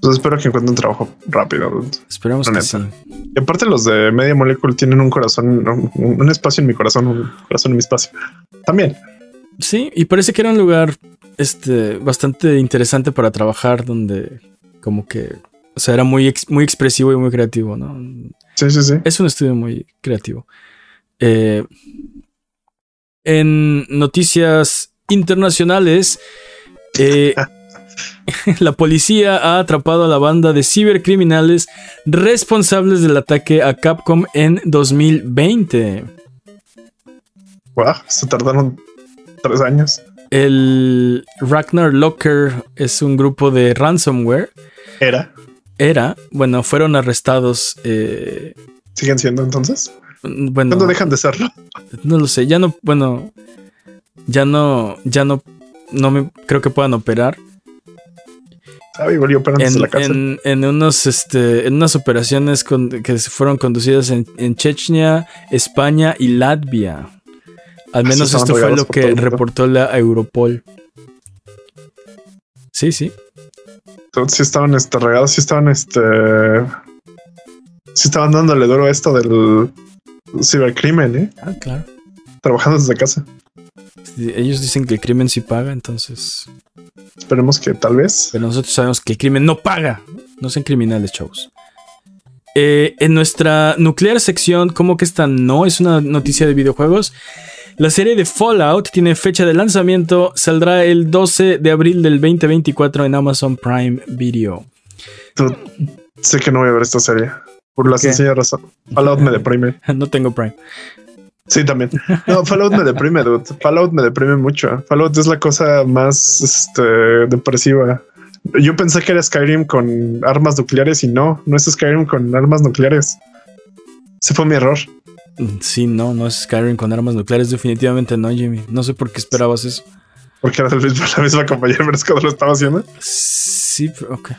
Pues espero que encuentren trabajo rápido. Esperamos que sí. Y aparte los de Media Molecule tienen un corazón, un, espacio en mi corazón, un corazón en mi espacio. También. Sí, y parece que era un lugar este, bastante interesante para trabajar, donde como que, o sea, era muy, muy expresivo y muy creativo, ¿no? Sí, sí, sí. Es un estudio muy creativo. Eh, en noticias internacionales, eh, la policía ha atrapado a la banda de cibercriminales responsables del ataque a Capcom en 2020. Wow, se tardaron tres años. El Ragnar Locker es un grupo de ransomware. Era. Era. Bueno, fueron arrestados. Eh, ¿Siguen siendo entonces? Bueno. ¿Cuándo dejan de serlo? No lo sé. Ya no. Bueno. Ya no. Ya no. No me creo que puedan operar en, En, unos, este, en unas operaciones que fueron conducidas en, Chechnya, España y Latvia. Al ah, menos esto fue lo que reportó la Europol. Sí, sí. Entonces sí estaban este, regados, sí estaban este. Sí estaban dándole duro a esto del cibercrimen, ¿eh? Ah, claro. Trabajando desde casa. Ellos dicen que el crimen sí paga, entonces. Esperemos que tal vez. Pero nosotros sabemos que el crimen no paga. No sean criminales, chavos. Eh, en nuestra nuclear sección, como que esta no es una noticia de videojuegos. La serie de Fallout tiene fecha de lanzamiento. Saldrá el 12 de abril del 2024 en Amazon Prime Video. sé que no voy a ver esta serie. Por la sencilla razón. Fallout me deprime. no tengo Prime. Sí, también. No, Fallout me deprime, dude. Fallout me deprime mucho. Fallout es la cosa más este, depresiva. Yo pensé que era Skyrim con armas nucleares y no, no es Skyrim con armas nucleares. Ese fue mi error. Sí, no, no es Skyrim con armas nucleares, definitivamente no, Jimmy. No sé por qué esperabas eso. Porque era la misma, compañía, pero es que lo estaba haciendo. Sí, ok.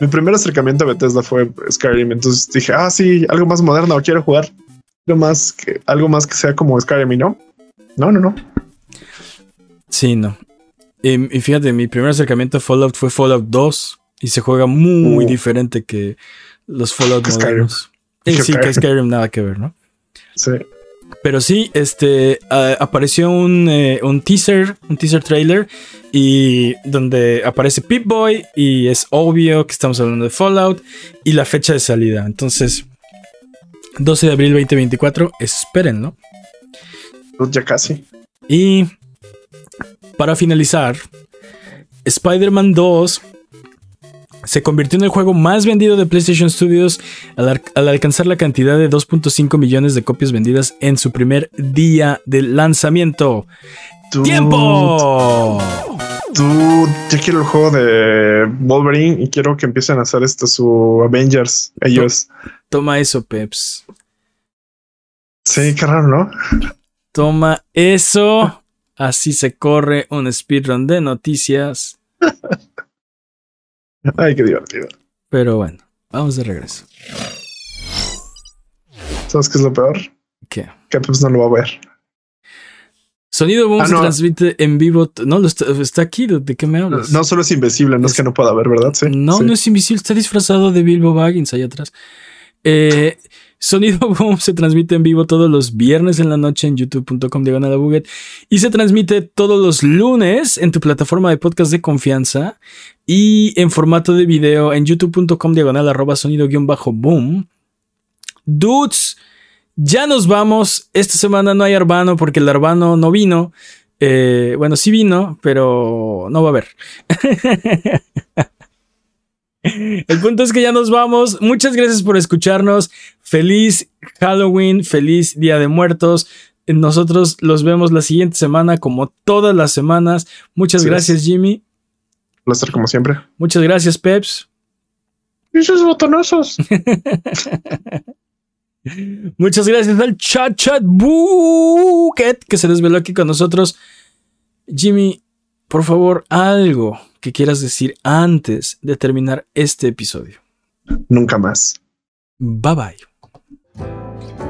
Mi primer acercamiento a Bethesda fue Skyrim, entonces dije, ah, sí, algo más moderno, quiero jugar más que algo más que sea como Skyrim, ¿no? No, no, no. Sí, no. Y, fíjate, mi primer acercamiento a Fallout fue Fallout 2 y se juega muy uh. diferente que los Fallout modernos. sí, que Skyrim nada que ver, ¿no? Sí. Pero sí, este apareció un, eh, un, teaser, un teaser trailer y donde aparece Pip Boy y es obvio que estamos hablando de Fallout y la fecha de salida. Entonces, 12 de abril 2024. Esperen, ¿no? Pues ya casi. Y para finalizar, Spider-Man 2 se convirtió en el juego más vendido de PlayStation Studios al, al alcanzar la cantidad de 2.5 millones de copias vendidas en su primer día de lanzamiento. ¡Tiempo! Dude, ya quiero el juego de Wolverine y quiero que empiecen a hacer esto su Avengers. Ellos. Toma eso, Peps. Sí, qué raro, ¿no? Toma eso. Así se corre un speedrun de noticias. Ay, qué divertido. Pero bueno, vamos de regreso. ¿Sabes qué es lo peor? ¿Qué? Que pues no lo va a ver. Sonido Boom Ah, se transmite en vivo. No, está, está aquí. ¿De qué me hablas? No solo es invisible, no es, Es- que no pueda ver, ¿verdad? Sí. No, sí. no es invisible, está disfrazado de Bilbo Baggins allá atrás. Eh, Sonido Boom se transmite en vivo todos los viernes en la noche en youtube.com diagonal a Buget y se transmite todos los lunes en tu plataforma de podcast de confianza y en formato de video en youtube.com diagonal arroba sonido guion bajo boom. Dudes, ya nos vamos. Esta semana no hay Arbano porque el Arbano no vino. Eh, bueno, sí vino, pero no va a haber. El punto es que ya nos vamos. Muchas gracias por escucharnos. Feliz Halloween, feliz Día de Muertos. Nosotros los vemos la siguiente semana, como todas las semanas. Muchas Así gracias, Jimmy. Placer como siempre. Muchas gracias, Peps. Y esos botonazos. Muchas gracias al chat chat bucket que se desveló aquí con nosotros. Jimmy, por favor, algo que quieras decir antes de terminar este episodio. Nunca más. Bye bye.